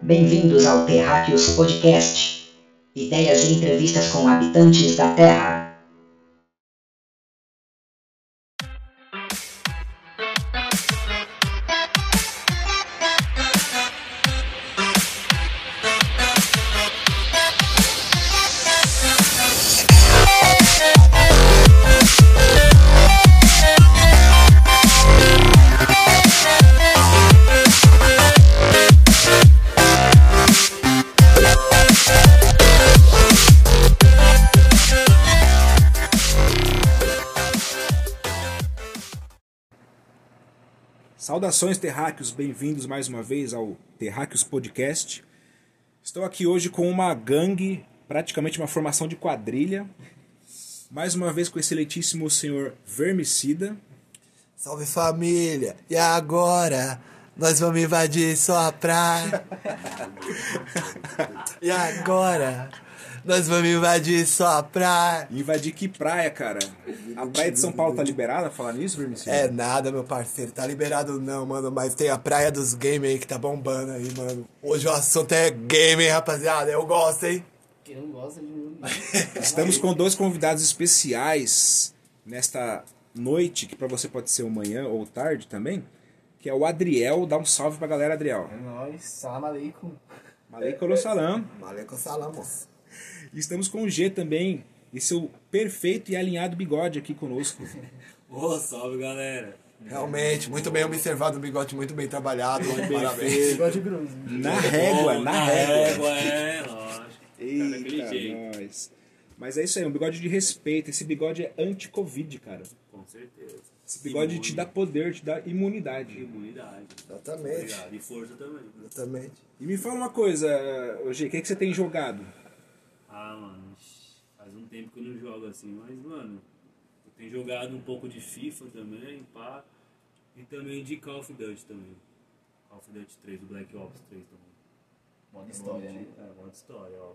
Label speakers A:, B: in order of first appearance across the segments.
A: Bem-vindos ao Terráqueos Podcast. Ideias e entrevistas com habitantes da Terra.
B: Saudações terráqueos, bem-vindos mais uma vez ao Terráqueos Podcast. Estou aqui hoje com uma gangue, praticamente uma formação de quadrilha. Mais uma vez com o excelentíssimo senhor Vermicida.
C: Salve família! E agora? Nós vamos invadir sua praia. e agora? Nós vamos invadir sua praia.
B: Invadir que praia, cara? A praia de São Paulo tá liberada, falar nisso, Vermicida?
C: É nada, meu parceiro. Tá liberado não, mano. Mas tem a praia dos games aí que tá bombando aí, mano. Hoje o assunto é game, rapaziada. Eu gosto, hein?
D: Quem não gosta de mim.
B: Estamos com dois convidados especiais nesta noite, que pra você pode ser o manhã ou tarde também, que é o Adriel. Dá um salve pra galera, Adriel.
D: É nóis, salam aleikum.
B: Maleikum salam.
C: Valeu com salam, moço.
B: Estamos com o G também, e seu perfeito e alinhado bigode aqui conosco.
E: Ô, salve galera!
C: Realmente, muito bem observado, um bigode muito bem trabalhado. Parabéns.
D: Bigode grosso.
B: Na régua,
E: Bom,
B: na régua.
E: é, lógico.
B: Eita, nós. Mas é isso aí, um bigode de respeito. Esse bigode é anti-Covid, cara.
E: Com certeza.
B: Esse bigode
E: Imune.
B: te dá poder, te dá imunidade.
E: Imunidade.
C: Exatamente.
E: Obrigado. E força também.
C: Exatamente.
B: E me fala uma coisa, G, o que, que você tem jogado?
E: Ah, mano, faz um tempo que eu não jogo assim, mas, mano, eu tenho jogado um pouco de FIFA também, pá. E também de Call of Duty também. Call of Duty 3, o Black Ops 3 também.
D: Modo história, né?
E: É, modo história, ó.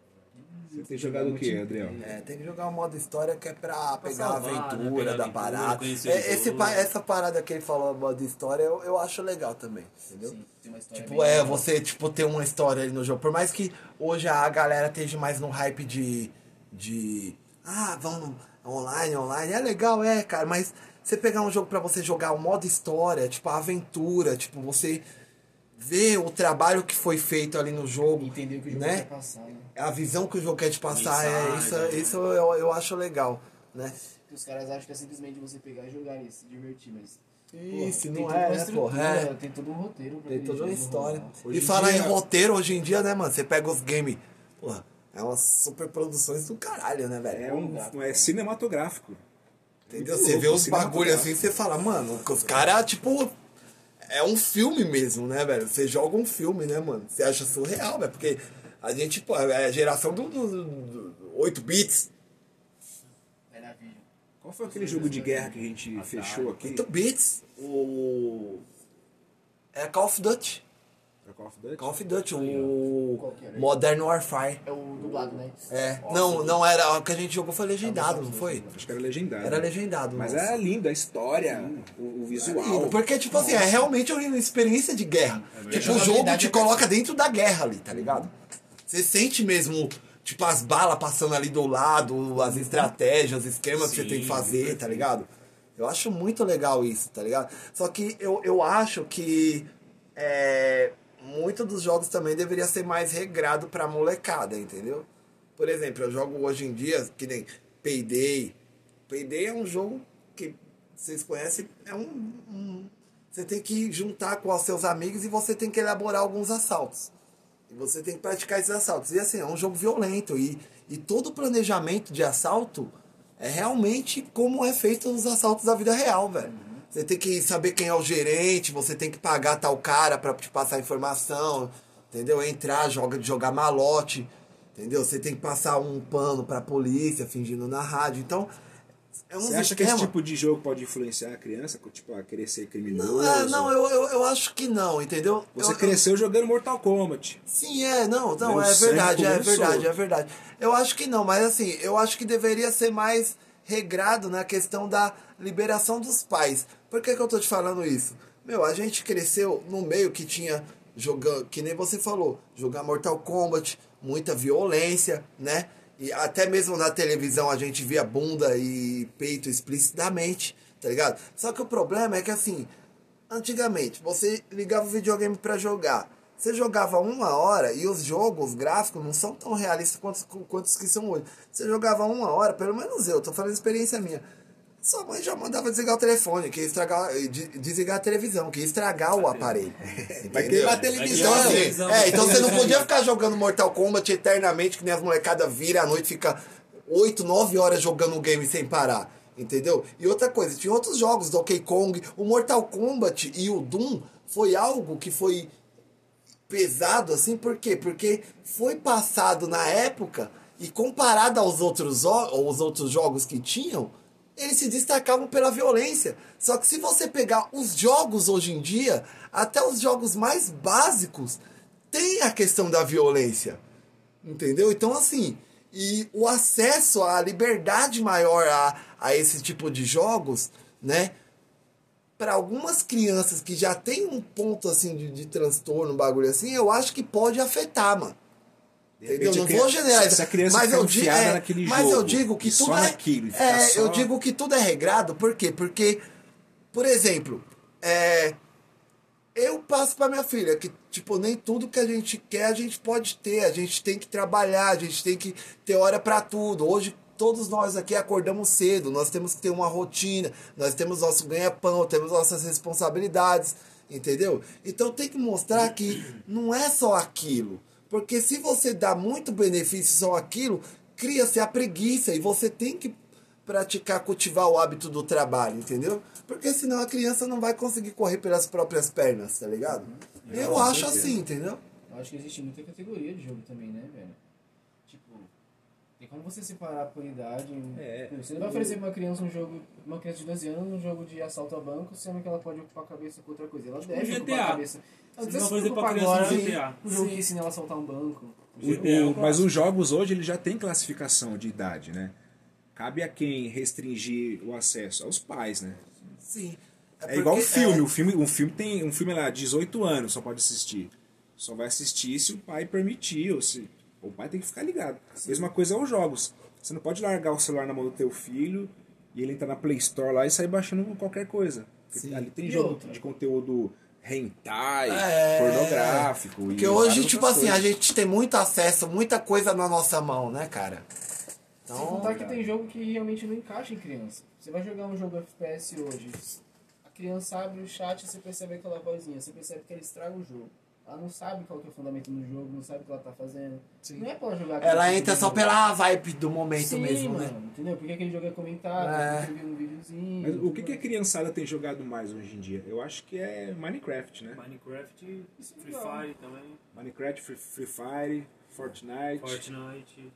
B: Você tem jogado o que, Adriel?
C: É, tem que jogar o modo história que é pra pegar
E: salvar,
C: a
E: né?
C: aventura
E: Pegar
C: da parada. É, esse, essa parada que ele falou, modo história, eu, eu acho legal também, entendeu?
D: Sim, tem uma história
C: Tipo, é,
D: legal.
C: você, tipo, ter uma história ali no jogo. Por mais que hoje a galera esteja mais no hype de. de. Ah, vamos online, online. É legal, é, cara, mas você pegar um jogo pra você jogar o modo história, tipo, a aventura, tipo, você ver o trabalho que foi feito ali no jogo.
D: Entender o que o jogo
C: né?
D: quer passar, né?
C: A visão que o jogo quer te passar, é, isso,
E: Mensagem,
C: isso eu, eu acho legal, né?
D: Que os caras acham que é simplesmente você pegar e jogar e se divertir, mas.
C: Isso,
D: tem
C: não é, né, porra, é.
D: Tem todo um roteiro. pra
C: Tem toda uma história. e falar
B: dia-
C: em roteiro, hoje em dia, né, mano? Você pega os games. Porra, é umas super produções do caralho, né, velho?
B: É, um, é cinematográfico.
C: Entendeu?
B: muito
C: Você vê os bagulhos assim,
B: cinematográfico.
C: você fala, mano, os caras, tipo. É um filme mesmo, né, velho? Você joga um filme, né, mano? Você acha surreal, velho? Porque a gente, pô, é a geração do, do, do- do 8 bits.
B: Qual foi aquele jogo de guerra que a gente fechou aqui?
C: 8 bits. O. É Call of Duty.
B: Pra Call of Duty?
C: Call of Duty, o.
D: Qual que era?
C: Modern Warfare.
D: É o dublado, né?
C: É. Não, não era. O que a gente jogou foi legendado, não foi?
B: Acho que era legendário.
C: Era legendado,
B: Mas
C: nossa.
B: era lindo, a história, o, o visual.
C: Porque, tipo assim, é realmente uma experiência de guerra. tipo, o jogo te coloca dentro da guerra ali, tá ligado? Você sente mesmo, tipo, as balas passando ali do lado, as estratégias, os esquemas que você tem que fazer, tá ligado? Eu acho muito legal isso, tá ligado? Só que eu, eu acho que é, muito dos jogos também deveria ser mais regrado pra molecada, entendeu? Por exemplo, eu jogo hoje em dia, que nem Payday. Payday é um jogo que vocês conhecem, é um, um- Você tem que juntar com os seus amigos e você tem que elaborar alguns assaltos. E você tem que praticar esses assaltos. E assim, é um jogo violento. E, e todo planejamento de assalto é realmente como é feito os assaltos da vida real, velho. Você tem que saber quem é o gerente, você tem que pagar tal cara pra te passar informação, entendeu? Entrar, joga, jogar malote, entendeu? Você tem que passar um pano pra polícia, fingindo na rádio. Então, é um
B: Você acha que esse tipo de jogo pode influenciar a criança, tipo, a querer ser criminoso?
C: Não, é, não eu, eu, eu acho que não, entendeu?
B: Você
C: Eu-
B: cresceu jogando Mortal Kombat.
C: Sim, é, não, não, é verdade, é verdade, é verdade. Eu acho que não, mas assim, eu acho que deveria ser mais regrado na questão da liberação dos pais. Por que, que eu tô te falando isso? Meu, a gente cresceu num meio que tinha jogando, que nem você falou, jogar Mortal Kombat, muita violência, né? E até mesmo na televisão a gente via bunda e peito explicitamente, tá ligado? Só que o problema é que assim, antigamente você ligava o videogame para jogar. Você jogava uma hora e os jogos, os gráficos não são tão realistas quanto, quanto que são hoje. Você jogava uma hora, pelo menos eu, tô falando experiência minha. Sua mãe já mandava desligar o telefone, que estragar, de- desligar a televisão, que ia estragar o aparelho.
B: Vai
C: Entendeu?
B: queimar a televisão.
C: Então, é, então você não podia ficar jogando Mortal Kombat eternamente, que nem as molecadas viram à noite, fica 8, 9 horas jogando um game sem parar. Entendeu? E outra coisa, tinha outros jogos, Donkey Kong, o Mortal Kombat e o Doom foi algo que foi pesado assim, por quê? Porque foi passado na época e comparado aos outros, aos outros jogos que tinham, eles se destacavam pela violência. Só que se você pegar os jogos hoje em dia, até os jogos mais básicos, tem a questão da violência. Entendeu? Então, assim, e o acesso à liberdade maior a, a esse tipo de jogos, né? Para algumas crianças que já tem um ponto assim de, de transtorno, bagulho assim, eu acho que pode afetar, mano. Entendeu? Não vou generalizar. mas eu digo, é,
B: naquele
C: mas eu
B: jogo,
C: digo que tudo é,
B: naquilo,
C: é,
B: só-
C: eu digo que tudo é regrado, por quê? Porque, por exemplo, é, eu passo pra minha filha que, tipo, nem tudo que a gente quer a gente pode ter. A gente tem que trabalhar, a gente tem que ter hora pra tudo. Hoje, todos nós aqui acordamos cedo, nós temos que ter uma rotina, nós temos nosso ganha-pão, temos nossas responsabilidades, entendeu? Então tem que mostrar que não é só aquilo. Porque se você dá muito benefício só aquilo, cria-se a preguiça e você tem que praticar, cultivar o hábito do trabalho, entendeu? Porque senão a criança não vai conseguir correr pelas próprias pernas, tá ligado? Eu acho assim, entendeu?
D: Eu acho que existe muita categoria de jogo também, né, velho? Tipo, tem como você separar por idade.
B: É.
D: Você não vai oferecer pra uma criança um jogo, uma criança de 12 anos, um jogo de assalto a banco, sendo que ela pode ocupar a cabeça com outra coisa. Ela deve ocupar
E: GTA.
D: a cabeça.
E: Você
D: você
E: não vai
D: se
E: fazer pra criança
D: agora
E: no GTA.
D: um jogo que ensina ela a assaltar um banco.
B: O-
E: é
B: o-
E: um
B: mas os jogos hoje eles já têm classificação de idade, né? Cabe a quem restringir o acesso? Aos pais, né?
C: Sim.
B: É, igual um
C: porque-
B: filme.
C: é,
B: Um filme, um filme tem um filme lá, 18 anos só pode assistir. Só vai assistir se o pai permitir, ou se. O pai tem que ficar ligado. Mesma coisa aos jogos. Você não pode largar o celular na mão do teu filho e ele entrar na Play Store lá e sair baixando qualquer coisa.
C: Sim.
B: Ali tem
D: E
B: jogo
D: outra?
B: de conteúdo hentai,
C: É.
B: pornográfico. e
C: Porque hoje, tipo assim, a gente tem muito acesso, muita coisa na nossa mão, né, cara?
D: Sem
C: Então,
D: contar que tem jogo que realmente não encaixa em criança. Você vai jogar um jogo FPS hoje, a criança abre o chat e você percebe aquela vozinha, você percebe que ela estraga o jogo. Ela não sabe qual que é o fundamento do jogo, não sabe o que ela tá fazendo. Não é pra ela jogar
C: ela entra só
D: jogo.
C: pela vibe do momento
D: Sim,
C: mesmo,
D: mano,
C: né?
D: entendeu? Porque aquele jogo é comentado,
C: É.
D: um videozinho.
B: Mas o que, que a criançada tem jogado mais hoje em dia? Eu acho que é Minecraft, né?
E: Minecraft,
D: é
E: Free
D: legal.
E: Fire também,
B: Minecraft, Free, Free Fire, Fortnite.
E: Fortnite.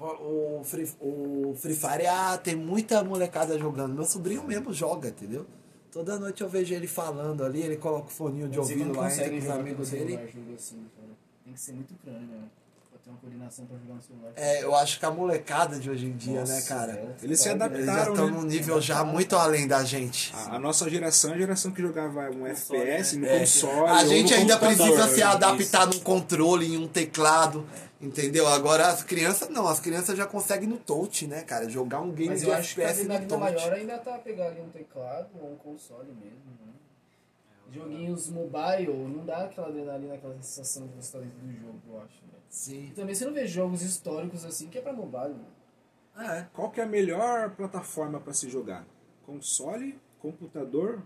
C: O Free, o Free Fire ah, tem muita molecada jogando. Meu sobrinho mesmo joga, entendeu? Toda noite eu vejo ele falando ali, ele coloca o foninho de ouvido lá, com os amigos dele.
D: assim. Tem que ser muito crânio, né? Ter uma coordenação pra jogar no celular.
C: É, eu acho que a molecada de hoje em dia,
D: Nossa,
C: né, cara?
D: velho.
B: Eles se adaptaram.
C: Eles já estão
B: né?
C: num nível já muito além da gente.
B: A, a nossa geração é a geração que jogava um FPS no
C: É.
B: console.
C: A
B: ou
C: gente
B: no
C: ainda precisa se adaptar num controle, em um teclado, entendeu? Agora as crianças não, as crianças já conseguem no touch, né, cara? Jogar um game
D: Mas
C: de
D: eu acho que a
C: FPS no
D: adrenalina
C: touch.
D: maior ainda tá pegar ali um teclado ou um console mesmo, né? Joguinhos mobile não dá aquela adrenalina, aquela sensação de você dentro do jogo, eu acho, né?
C: Sim.
D: E também você não vê jogos históricos assim que é pra mobile, né?
C: É.
B: Qual que é a melhor plataforma para se jogar? Console, computador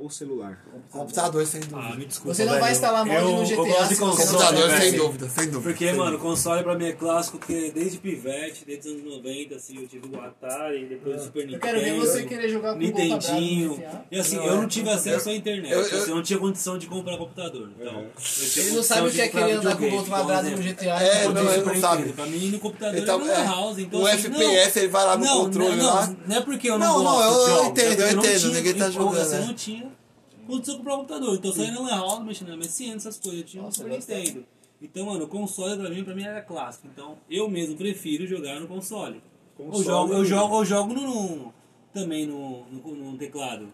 B: ou celular?
C: Computador, sem
E: Ah,
C: dúvida.
E: me desculpa,
D: Você não
E: velho.
D: vai instalar mod
E: Eu-
D: no
E: eu
D: GTA
E: gosto de
D: você
E: console,
C: Computador,
E: velho.
C: sem dúvida, sem dúvida.
E: Porque,
C: sem
E: mano,
C: dúvida.
E: console pra mim é clássico, porque desde pivete, desde os anos 90, assim, eu tive o Atari, depois o Super
D: Eu
E: Nintendo.
D: quero ver você querer jogar com o
E: Nintendinho.
D: GTA.
E: E assim,
C: Não,
E: eu
C: é.
E: não tive acesso à internet.
C: eu-
E: assim,
C: eu-
E: eu não tinha condição de comprar computador. Então, eu tinha
D: Ele não sabe o que é querer andar com o. Gol quadrado
E: Então,
D: no GTA.
C: É,
E: eu
C: não, ele não sabe.
E: Pra mim, no computador
C: Ele tá-
E: é
C: é,
E: house. Então,
C: o
E: assim,
C: FPS, ele vai lá no
E: não,
C: controle
E: não,
C: lá.
E: Não, não é porque eu não,
C: Não, não,
E: gosto
C: eu- eu entendo,
E: é
C: eu
E: não
C: entendo, ninguém tá
E: eu-
C: jogando,
E: Assim,
C: né?
E: eu não tinha de comprar um computador. Então, ia na lan house, mexendo na MSN, essas coisas. Eu tinha um Super. Nintendo. Então, mano, o console pra mim, pra mim era clássico. Então, eu mesmo prefiro jogar no console.
B: Console,
E: eu jogo, eu jogo, eu jogo no, no- também no, no, no teclado.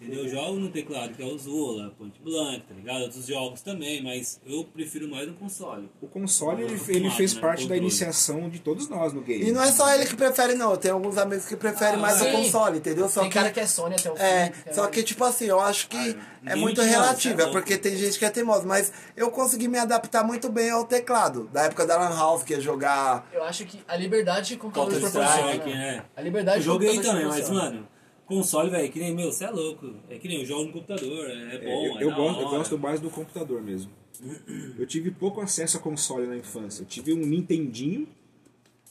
E: Entendeu? Eu jogo no teclado, que é o Zola, Point Blank, tá ligado? Outros jogos também, mas eu prefiro mais no console.
B: O console, ele, ele fez
E: né,
B: parte da iniciação de todos nós no game.
C: E não é só ele que prefere, não. Tem alguns amigos que preferem
D: Ah,
C: mais
D: sim.
C: o console, entendeu? Só
D: Tem
C: que,
D: cara que é Sony até o fim.
C: É,
D: cara.
C: só que tipo assim, eu acho que é
E: ninguém
C: muito relativo,
E: não,
C: é
E: é
C: porque tem gente que é teimosa, mas eu consegui me adaptar muito bem ao teclado. Da época da Lan House, que ia jogar.
D: Eu acho que a liberdade que o computador
E: Counter-Strike,
D: proporciona.
E: né?
D: A liberdade
E: Eu joguei também, mas, mano, console, velho, que nem meu, você é louco. É que nem eu jogo no computador, é, é
B: É,
E: bom,
B: eu,
E: é
B: eu gosto, eu gosto mais do computador mesmo. Eu tive pouco acesso a console na infância. Eu tive um Nintendinho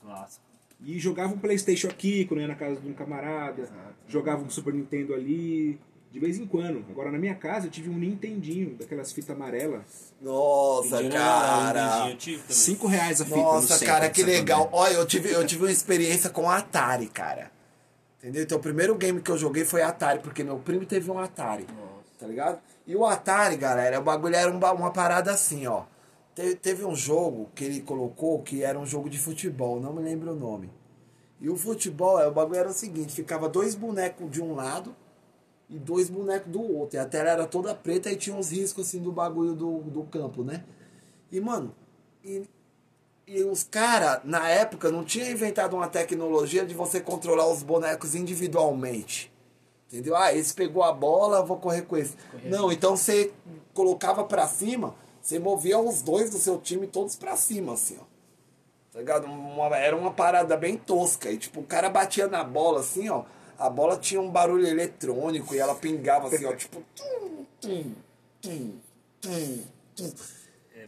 E: Clássico.
B: e jogava um Playstation aqui, quando eu ia na casa de um camarada. Jogava um Super Nintendo ali, de vez em quando. Agora, na minha casa, eu tive um Nintendinho, daquelas fitas amarelas.
C: Nossa, cara.
E: Nintendinho, também.
B: Cinco reais a fita no
C: Nossa, cara, que legal.
B: André.
C: Olha, eu tive, eu tive uma experiência com Atari, cara. Entendeu? Então o primeiro game que eu joguei foi Atari, porque meu primo teve um Atari. Tá ligado? E o Atari, galera, o bagulho era um ba- uma parada assim, ó. Te- teve um jogo que ele colocou que era um jogo de futebol, não me lembro o nome. E o futebol, é, o bagulho era o seguinte, ficava dois bonecos de um lado e dois bonecos do outro. E a tela era toda preta e tinha uns riscos assim do bagulho do, do campo, né? E, mano, e, e os caras, na época, não tinha inventado uma tecnologia de você controlar os bonecos individualmente. Entendeu? Ah, esse pegou a bola, vou correr com esse. Não, então você colocava pra cima, você movia os dois do seu time todos pra cima, assim, ó. Tá ligado? Uma- era uma parada bem tosca. E tipo, o cara batia na bola assim, ó. A bola tinha um barulho eletrônico e ela pingava assim, ó, tipo. Tum, tum, tum, tum, tum.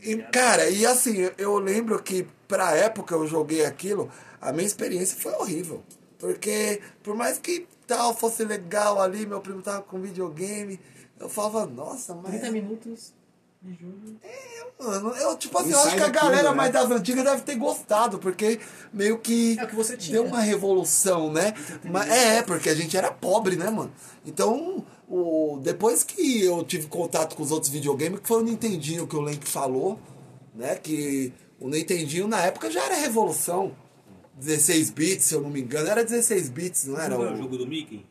C: E, cara, e assim, eu- lembro que pra época eu joguei aquilo, a minha experiência foi horrível. Porque, por mais que tal fosse legal ali, meu primo tava com videogame, eu falava, nossa, mas.
D: 30 minutos de jogo.
C: Mano, eu, tipo assim, eu acho que a galera
B: né?
C: mais das antigas deve ter gostado, porque meio que,
D: É que você tinha.
C: deu uma revolução, né? Mas, é, porque a gente era pobre, né, mano? Então, o, depois que eu tive contato com os outros videogames, que foi o Nintendinho que o Lenk falou, né? Que o Nintendinho na época já era revolução. 16 bits, se eu não me engano, era 16 bits, não era?
E: Jogou
C: O,
E: o jogo do Mickey?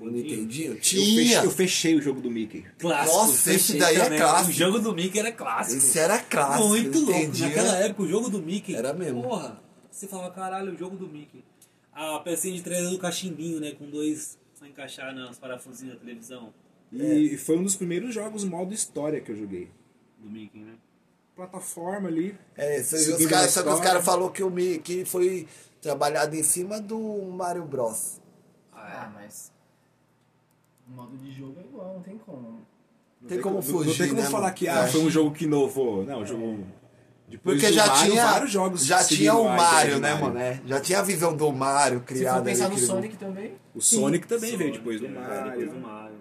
C: o Nintendinho?
B: Eu
C: Tinha!
B: fechei, eu fechei o jogo do Mickey.
E: Clássico.
C: Nossa, esse
E: fechei
C: daí é
E: também.
C: clássico.
E: O jogo do Mickey era clássico.
C: Esse era clássico.
E: Muito louco.
C: Nintendinho
E: Naquela época, o jogo do Mickey.
C: Era mesmo.
E: Porra, você falava, caralho, o jogo do Mickey. A pecinha de trás do cachimbinho, né? Com dois encaixar nas parafusinhos da televisão.
B: E foi um dos primeiros jogos modo história que eu joguei.
E: Do Mickey, né?
B: Plataforma ali.
C: É, os só que os caras falaram que o Mi- que foi trabalhado em cima do Mario Bros.
D: Ah, mas. O modo de jogo é igual, não tem como.
C: Tem como
B: Não-
C: fugir,
B: Não tem como
C: né,
B: falar
C: mano?
B: que ah,
C: É.
B: foi um jogo que inovou. Não, o jogo. Depois
C: Porque já
B: Mario,
C: tinha,
B: vários jogos
C: já tinha o Mario, né,
B: Mario.
C: mano? É, já tinha a visão do Mario
D: Se
C: criada.
D: for pensar no Sonic também,
B: O Sonic também veio
E: Sonic,
B: depois do
E: é,
B: Mario.
E: Depois do Mario.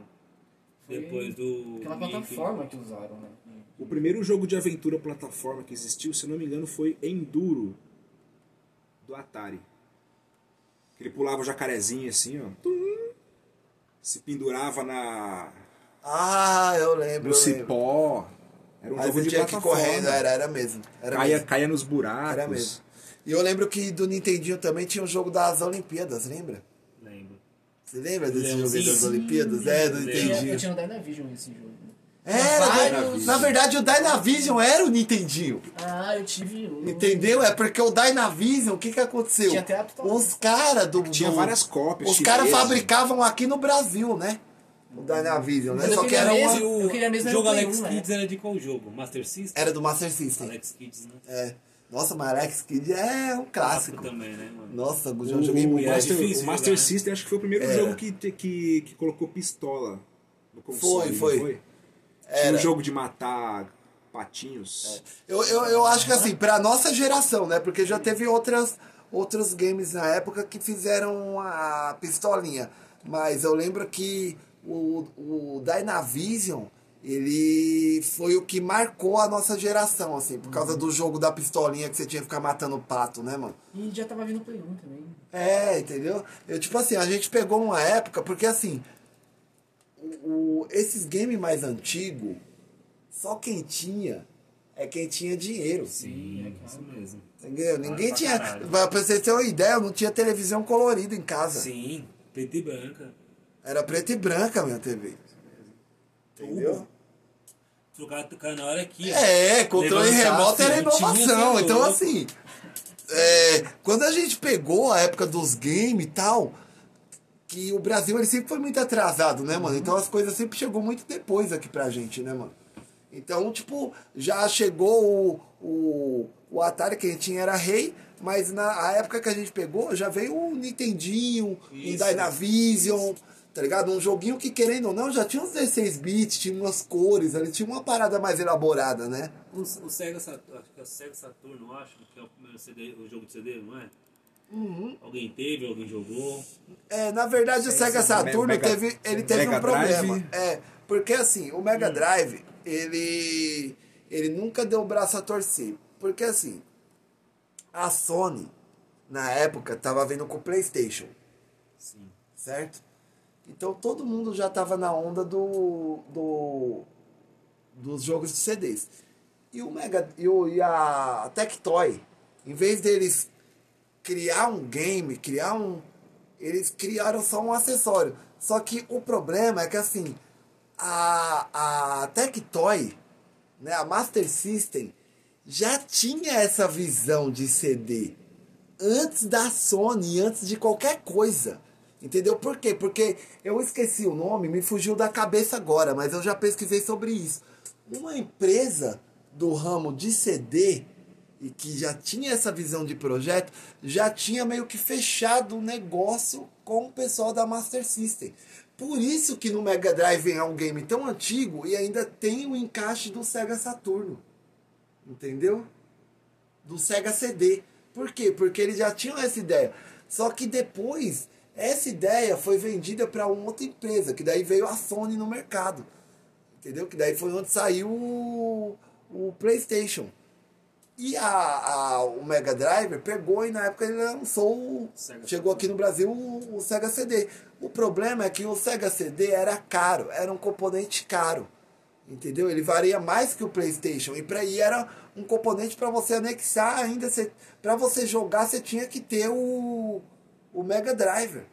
D: Foi
E: Depois do.
D: aquela plataforma que usaram, né?
B: O primeiro jogo de aventura plataforma que existiu, se eu não me engano, foi Enduro do Atari. Que ele pulava o jacarezinho assim, ó. Se pendurava na
C: Ah, eu lembro.
B: no
C: eu lembro.
B: Era um
C: Aí
B: jogo
C: você
B: de
C: tinha que correr, era, era mesmo. Era
B: caia,
C: mesmo.
B: caia nos buracos.
C: Era mesmo. E eu lembro que do Nintendinho também tinha um jogo das Olimpíadas, lembra?
E: Lembro.
C: Você lembra desse
E: Lembro,
C: jogo aí
E: sim,
C: das
E: sim.
C: Olimpíadas? É, do
E: Lembro.
D: Eu tinha, eu
C: Nintendinho.
D: tinha no Dynavision esse jogo.
C: Era,
D: Vários.
C: na verdade o Dynavision era o Nintendinho.
D: Ah, eu tive um.
C: Entendeu? É porque o Dynavision, o que que aconteceu?
D: Tinha até.
C: Os caras do,
B: Tinha
C: do-
B: várias cópias.
C: Os caras
B: chinesas.
C: fabricavam aqui no Brasil, né? O Dynavision, né?
D: Eu
C: Só que era
D: mesmo-
C: uma...
E: O
D: Eu queria mesmo
E: o jogo Alex
D: 1, né?
E: Kids era de qual jogo? Master System?
C: Era do Master System.
E: Alex Kids, né?
C: É. Nossa, mas Alex Kidd é um clássico.
E: também, né, mano?
C: Nossa, eu
B: O,
C: já joguei muito.
B: Master,
E: difícil
B: o Master
E: jogar, né?
B: System acho que foi o primeiro
C: Era.
B: jogo que, que, que colocou pistola no console. não
C: foi.
B: Tinha
C: Era.
B: um jogo de matar patinhos.
C: Eu, eu, eu acho que assim, pra nossa geração, né? Porque já teve outras, outros games na época que fizeram a pistolinha. Mas eu lembro que o, o Dynavision, ele foi o que marcou a nossa geração, assim, por causa do jogo da pistolinha que você tinha que ficar matando o pato, né, mano?
D: E já tava vindo o Play 1 também.
C: É, entendeu? Eu, tipo assim, a gente pegou uma época, porque assim, o, o- esses games mais antigos, só quem tinha é quem tinha dinheiro.
E: Sim, isso mesmo.
C: Entendeu? Ninguém
E: pra
C: tinha.
E: caralho.
C: Pra vocês terem uma ideia, eu não tinha televisão colorida em casa.
E: Sim, preto e branca.
C: Era preta e branca a minha TV. Entendeu?
E: Trocar trocar na hora aqui.
C: É, controle remoto era inovação. Então, assim, é, quando a gente pegou a época dos games e tal, que o Brasil ele sempre foi muito atrasado, né, mano? Então as coisas sempre chegou muito depois aqui pra gente, né, mano? Então, tipo, já chegou o, o, o Atari que a gente tinha era rei, mas na a época que a gente pegou já veio o Nintendinho, o
E: Isso.
C: Tá ligado? Um joguinho que, querendo ou não, já tinha uns 16 bits, tinha umas cores, ali tinha uma parada mais elaborada, né?
E: O, o Sega Saturno, acho que é o Sega Saturno, acho, que é o primeiro CD, o jogo de CD, não é?
C: Uhum.
E: Alguém teve, alguém jogou.
C: É, na verdade, o Sega Saturno
B: Mega-
C: teve, ele teve
B: Mega
C: um problema.
B: Drive.
C: É, porque assim, o Mega Drive, ele, ele nunca deu o braço a torcer. Porque assim, a Sony, na época, tava vindo com o PlayStation,
E: Sim.
C: certo? Então todo mundo já tava na onda do, do dos jogos de CDs. E o Mega e, o, e a Tectoy, em vez deles criar um game, criar um eles criaram só um acessório. Só que o problema é que assim, a a Tectoy, né, a Master System já tinha essa visão de CD antes da Sony, antes de qualquer coisa. Entendeu? Por quê? Porque eu esqueci o nome, me fugiu da cabeça agora, mas eu já pesquisei sobre isso. Uma empresa do ramo de CD e que já tinha essa visão de projeto, já tinha meio que fechado o negócio com o pessoal da Master System. Por isso que no Mega Drive é um game tão antigo e ainda tem o encaixe do Sega Saturno. Entendeu? do Sega CD. Por quê? Porque eles já tinham essa ideia. Só que depois, essa ideia foi vendida para uma outra empresa, que daí veio a Sony no mercado. Entendeu? Que daí foi onde saiu o, o PlayStation. E a, a- o Mega Drive pegou e na época ele lançou. o- chegou aqui no Brasil o, o Sega CD. O problema é que o Sega CD era caro, era um componente caro. Entendeu? Ele varia mais que o PlayStation. E para aí era um componente para você anexar ainda. Para você jogar, você tinha que ter o, o Mega Driver.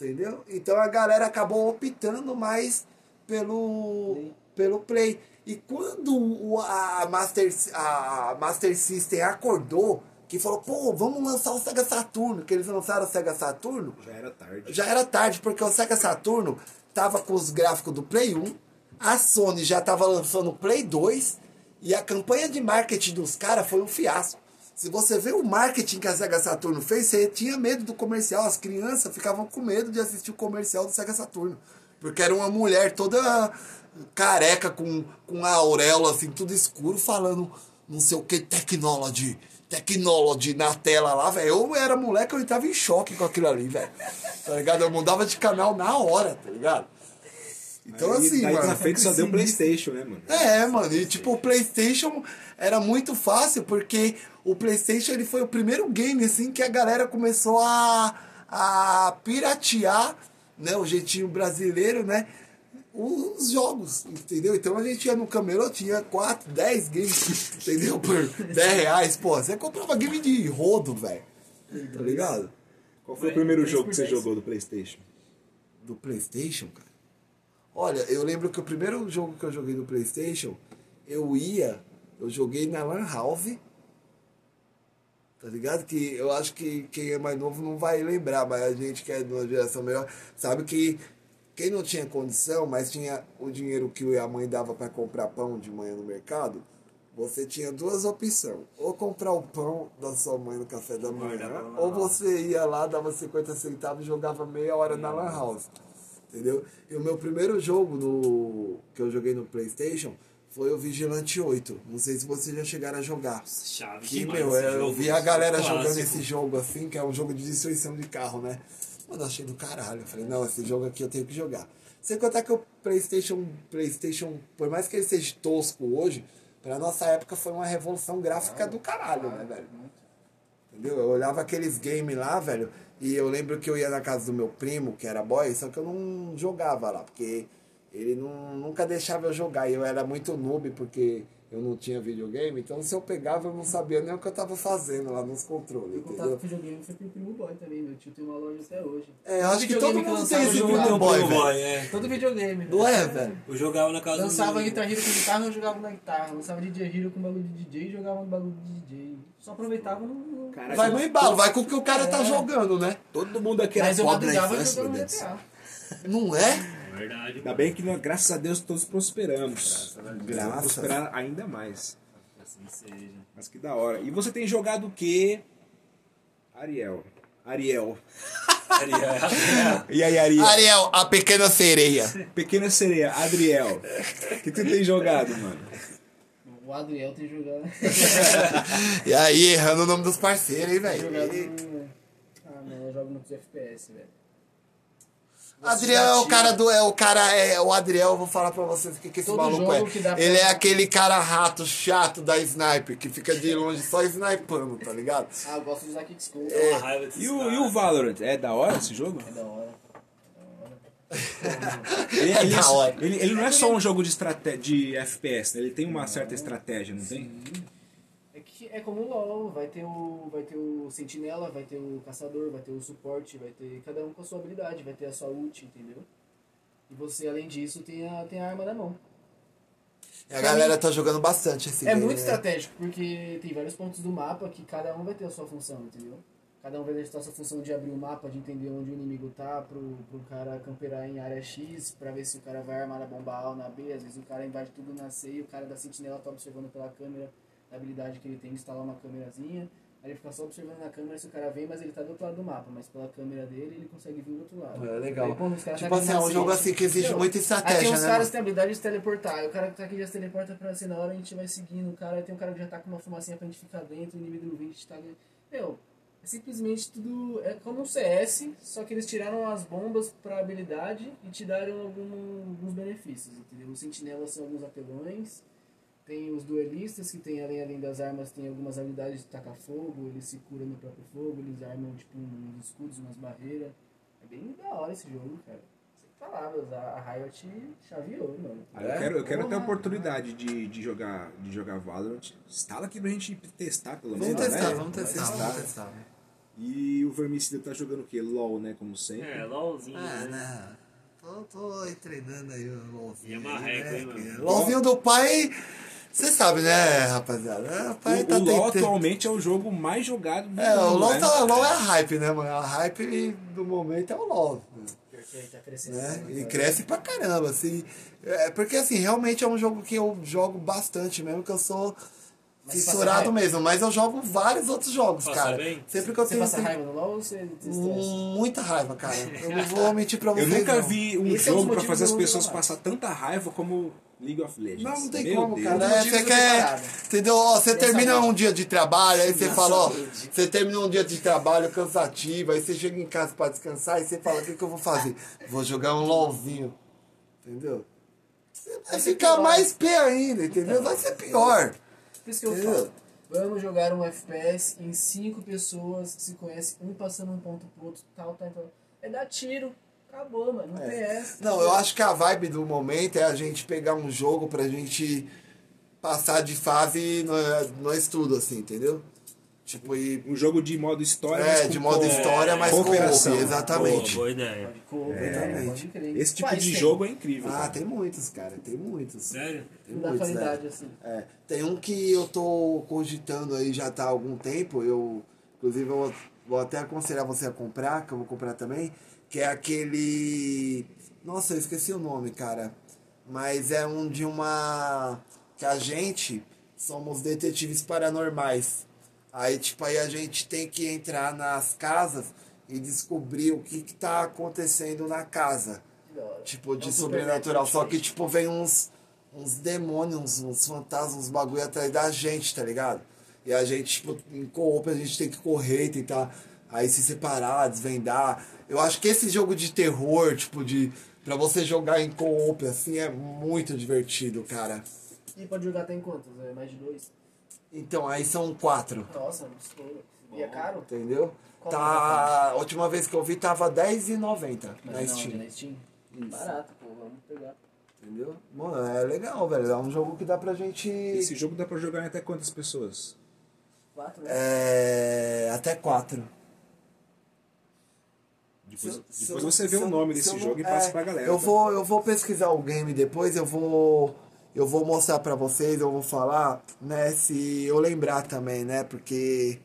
C: Entendeu? Então a galera acabou optando mais pelo
D: Play.
C: pelo Play. E quando o, a, Master, a Master System acordou, que falou, pô, vamos lançar o Sega Saturno, que eles lançaram o Sega Saturno,
B: Já era tarde.
C: já era tarde, porque o Sega Saturno tava com os gráficos do Play 1, a Sony já tava lançando o Play 2, e a campanha de marketing dos caras foi um fiasco. Se você vê o marketing que a Sega Saturno fez, você tinha medo do comercial. As crianças ficavam com medo de assistir o comercial do Sega Saturno. Porque era uma mulher toda careca, com, com a auréola assim, tudo escuro, falando não sei o que, technology, technology na tela lá, velho. Eu era moleque, eu entrava em choque com aquilo ali, velho. Tá ligado? Eu mudava de canal na hora, tá ligado? Então,
B: Aí,
C: assim,
B: daí
C: mano.
B: pra frente só deu Playstation, né, mano?
C: É, mano, e tipo, o PlayStation era muito fácil porque o PlayStation ele foi o primeiro game assim que a galera começou a, a piratear, né, o jeitinho brasileiro, né, os jogos, entendeu? Então a gente ia no camelô, tinha 4, 10 games, entendeu? Por 10 reais, pô, você comprava game de rodo, velho, tá ligado?
B: Qual foi o primeiro jogo que você jogou do Playstation?
C: Do PlayStation, cara. Olha, eu lembro que o primeiro jogo que eu joguei do PlayStation, eu ia, eu joguei na Lan House. Tá ligado? Que eu acho que quem é mais novo não vai lembrar, mas a gente que é de uma geração melhor sabe que quem não tinha condição, mas tinha o dinheiro que a mãe dava para comprar pão de manhã no mercado, você tinha duas opções. Ou comprar o pão da sua mãe no café da manhã, ou você ia lá, dava 50 centavos e jogava meia hora na Lan House. Entendeu? E o meu primeiro jogo no, que eu joguei no PlayStation foi o Vigilante 8. Não sei se vocês já chegaram a jogar.
E: Chave
C: Que, meu, eu vi a galera
E: Clássico.
C: jogando esse jogo assim, que é um jogo de destruição de carro, né? Mano, eu achei do caralho. Eu falei, não, esse jogo aqui eu tenho que jogar. Sem contar que o PlayStation, PlayStation, por mais que ele seja tosco hoje, pra nossa época foi uma revolução gráfica do caralho, né, velho? Entendeu? Eu olhava aqueles games lá, velho, e eu lembro que eu ia na casa do meu primo, que era boy, só que eu não jogava lá, porque ele não, nunca deixava eu jogar. E eu era muito noob, porque eu não tinha videogame, então se eu pegava eu não sabia nem o que eu tava fazendo lá nos controles,
D: contato
C: entendeu?
D: com videogame foi pro Primo Boy também, meu tio tem uma loja até hoje.
C: É, eu acho que todo mundo tem esse Primo Boy, velho.
E: é.
D: Todo videogame.
C: Não é, velho?
E: Eu jogava na casa
D: Lançava
E: do...
D: Guitar Hero com guitarra, eu jogava na guitarra. Lançava DJ Hero com bagulho de DJ, jogava no bagulho de DJ. Só aproveitava no...
B: Caraca,
C: Vai no embalo, vai com o que o cara tá jogando, né?
B: Todo mundo aqui era
D: Mas eu
B: pobre na infância,
D: jogando
B: meu Deus.
C: Não é?
E: Verdade.
B: Ainda bem que, nós, graças a Deus, todos prosperamos.
C: Graças.
B: Vamos prosperar ainda mais.
E: Assim seja.
B: Mas que da hora. E você tem jogado o quê? Ariel. Ariel. E aí, Ariel?
C: Ariel, a pequena sereia.
B: Pequena sereia, Adriel. O que tu tem jogado, mano?
D: O Adriel tem jogado...
C: E aí, errando o nome dos parceiros, hein,
D: jogado
C: velho?
D: no... Ah, não, eu jogo muitos FPS, velho.
C: Adriel é o cara do. É o cara. É o Adriel, eu vou falar pra vocês o que, que esse
D: Todo
C: maluco
D: jogo
C: é.
D: que dá pra-
C: Ele é aquele cara rato, chato da sniper, que fica de longe só snipando, tá ligado?
D: Ah, eu gosto de usar Kickscope.
C: É.
E: Desses
B: E o, e o Valorant? É da hora esse jogo?
D: É da hora.
B: Ele, ele-
C: da hora.
B: ele- ele não é só um jogo de, estrate... de FPS, né? Ele tem uma certa estratégia, não tem?
D: É é como o LoL, vai ter o vai ter o sentinela, vai ter o caçador, vai ter o suporte, vai ter cada um com a sua habilidade, vai ter a sua ult, entendeu? E você além disso tem a tem a arma na mão.
C: E a galera tá jogando bastante esse
D: É
C: game,
D: muito
C: né?
D: estratégico porque tem vários pontos do mapa que cada um vai ter a sua função, entendeu? Cada um vai ter a sua função de abrir o mapa, de entender onde o inimigo tá, pro, pro cara camperar em área X, pra ver se o cara vai armar na bomba A ou na B. Às vezes o cara invade tudo na C e o cara da sentinela tá observando pela câmera a habilidade que ele tem de instalar uma câmerazinha. Aí ele fica só observando na câmera se o cara vem, mas ele tá do outro lado do mapa. Mas pela câmera dele ele consegue vir do outro lado.
C: É, legal.
D: Aí, os caras
C: Tipo
D: tá
C: assim, é um jogo assim que exige muita
D: Aí
C: estratégia,
D: tem uns
C: né?
D: caras
C: mano?
D: que têm habilidade de se teleportar. Aí o cara que tá aqui já se teleporta pra ser na hora, a gente vai seguindo o cara. Aí tem um cara que já tá com uma fumacinha pra gente ficar dentro, o inimigo a gente tá... Meu, é simplesmente tudo... É como um CS, só que eles tiraram as bombas pra habilidade e te deram algum- alguns benefícios, entendeu? Os sentinelas são alguns apelões. Tem os duelistas que tem além, além das armas, tem algumas habilidades de tacar fogo, eles se curam no próprio fogo, eles armam tipo uns escudos, umas barreiras. É bem da hora esse jogo, cara. Sem palavras, a, Riot chaveou, mano.
B: Ah, eu quero, eu quero ter a oportunidade de, de, jogar, de jogar Valorant. Instala aqui pra gente testar, pelo
C: Vamos
B: menos.
C: testar,
B: né?
C: vamos testar, vamos testar.
B: E o Vermicida tá jogando o quê? LOL, né? Como sempre.
E: É, LOLzinho.
C: Ah,
E: né?
C: não. Tô, tô aí treinando aí o LOLzinho.
E: E é marreco,
C: né?
E: hein, mano?
C: LOLzinho do pai. Você sabe, né, rapaziada? É, O
B: o,
C: tá
B: o LOL atualmente é o jogo mais jogado do
C: É, o
B: mundo,
C: LOL,
B: né?
C: tá, o LOL é a hype, né, mano? A hype do momento é o LOL.
D: Porque tá crescendo.
C: Né? E
D: cara.
C: cresce pra caramba, assim. É, porque assim, realmente é um jogo que eu jogo bastante mesmo, que eu sou
D: passa
C: fissurado mesmo, mas eu jogo vários outros jogos,
E: Passa
C: cara.
E: bem?
C: Sempre que eu
D: Você
C: tenho
D: passa
C: tempo-
D: raiva no LoL ou você você estressa?
C: muita raiva, cara. Eu não vou mentir pra
B: Eu
C: vocês.
B: nunca
C: não.
B: vi um
D: Esse é
B: jogo pra
D: motivos
B: fazer as pessoas passar tanta raiva como League of Legends.
C: Não, não tem
B: Meu
C: como,
B: Deus.
C: cara. É, você quer. Entendeu? Ó, você
D: Dessa
C: termina um dia de trabalho, aí você fala, ó, você termina um dia de trabalho cansativo, aí você chega em casa pra descansar e você fala, o que, que eu vou fazer? Vou jogar um LOLzinho. Entendeu? Você vai
D: ser
C: ficar
D: pior.
C: mais pé ainda, entendeu? Vai ser pior.
D: Por isso que eu
C: Entendeu?
D: falo. Vamos jogar um FPS em cinco pessoas que se conhecem, um passando um ponto pro outro, tal, tal, tal. É dar tiro. Acabou, mano. Não tem essa.
C: Não, eu acho que a vibe do momento é a gente pegar um jogo pra gente passar de fase no, no estudo, assim, entendeu? Tipo, e.
B: Um jogo de modo história. mas
C: É, de modo história, mas com
B: cooperação.
C: op, exatamente.
E: Boa, boa ideia.
D: Crer,
C: exatamente.
B: Esse tipo
D: Mas
B: de
D: tem.
B: jogo é incrível.
C: Ah,
B: cara.
C: tem muitos, cara, tem muitos.
E: Sério?
C: Tem
D: dá
C: muitos, né?
D: qualidade, assim.
C: É, tem um que eu tô cogitando aí já tá há algum tempo, eu inclusive eu vou, até aconselhar você a comprar, que eu vou comprar também, que é aquele. Nossa, eu esqueci o nome, cara. Mas é um de uma. que a gente somos detetives paranormais. Aí, tipo, aí a gente tem que entrar nas casas e descobrir o que, que tá acontecendo na casa tipo, de
D: É um
C: sobrenatural. Só que, tipo, vem uns, uns demônios, uns, uns fantasmas, uns bagulho atrás da gente, tá ligado? E a gente, tipo, em co-op a gente tem que correr e tentar aí se separar, desvendar. Eu acho que esse jogo de terror, tipo, de. Pra você jogar em co-op, assim, é muito divertido, cara.
D: E pode jogar até em quantos? É mais de dois?
C: Então, aí são quatro,
D: Nossa, estouro. E é caro?
C: entendeu?
D: Qual
C: Tá. A última vez que eu vi tava R$10,90
D: Mas
C: na
D: não,
C: Steam.
D: Na Steam? Barato, pô. Vamos pegar.
C: Entendeu? Mano, é legal, velho. É um jogo que dá pra gente.
B: Esse jogo dá pra jogar em até quantas pessoas?
D: Quatro, né?
C: É. Até quatro.
B: Depois,
C: Se se
B: depois
C: eu-
B: você vê
C: se
B: o nome
C: se
B: desse
C: não-
B: jogo e passa
C: é,
B: pra galera.
C: Eu
B: tá?
C: vou, eu vou pesquisar o game depois, eu vou. Eu vou mostrar pra vocês, eu vou falar, né, se eu lembrar também, né? Porque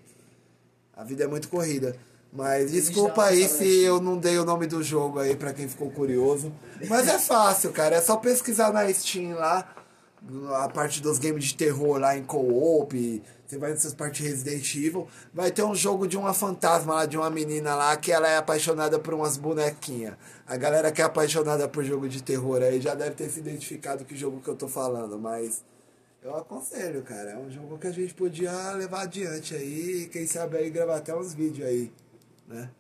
C: a vida é muito corrida. Mas desculpa
D: uma
C: aí se eu não dei o nome do jogo aí pra quem ficou curioso. Mas é fácil, cara. É só pesquisar na Steam lá, a parte dos games de terror lá em co-op. Você vai nessas partes Resident Evil. Vai ter um jogo de uma fantasma lá, de uma menina lá, que ela é apaixonada por umas bonequinhas. A galera que é apaixonada por jogo de terror aí já deve ter se identificado que jogo que eu tô falando, mas. Eu aconselho, cara. É um jogo que a gente podia levar adiante aí. Quem sabe aí gravar até uns vídeos aí, né?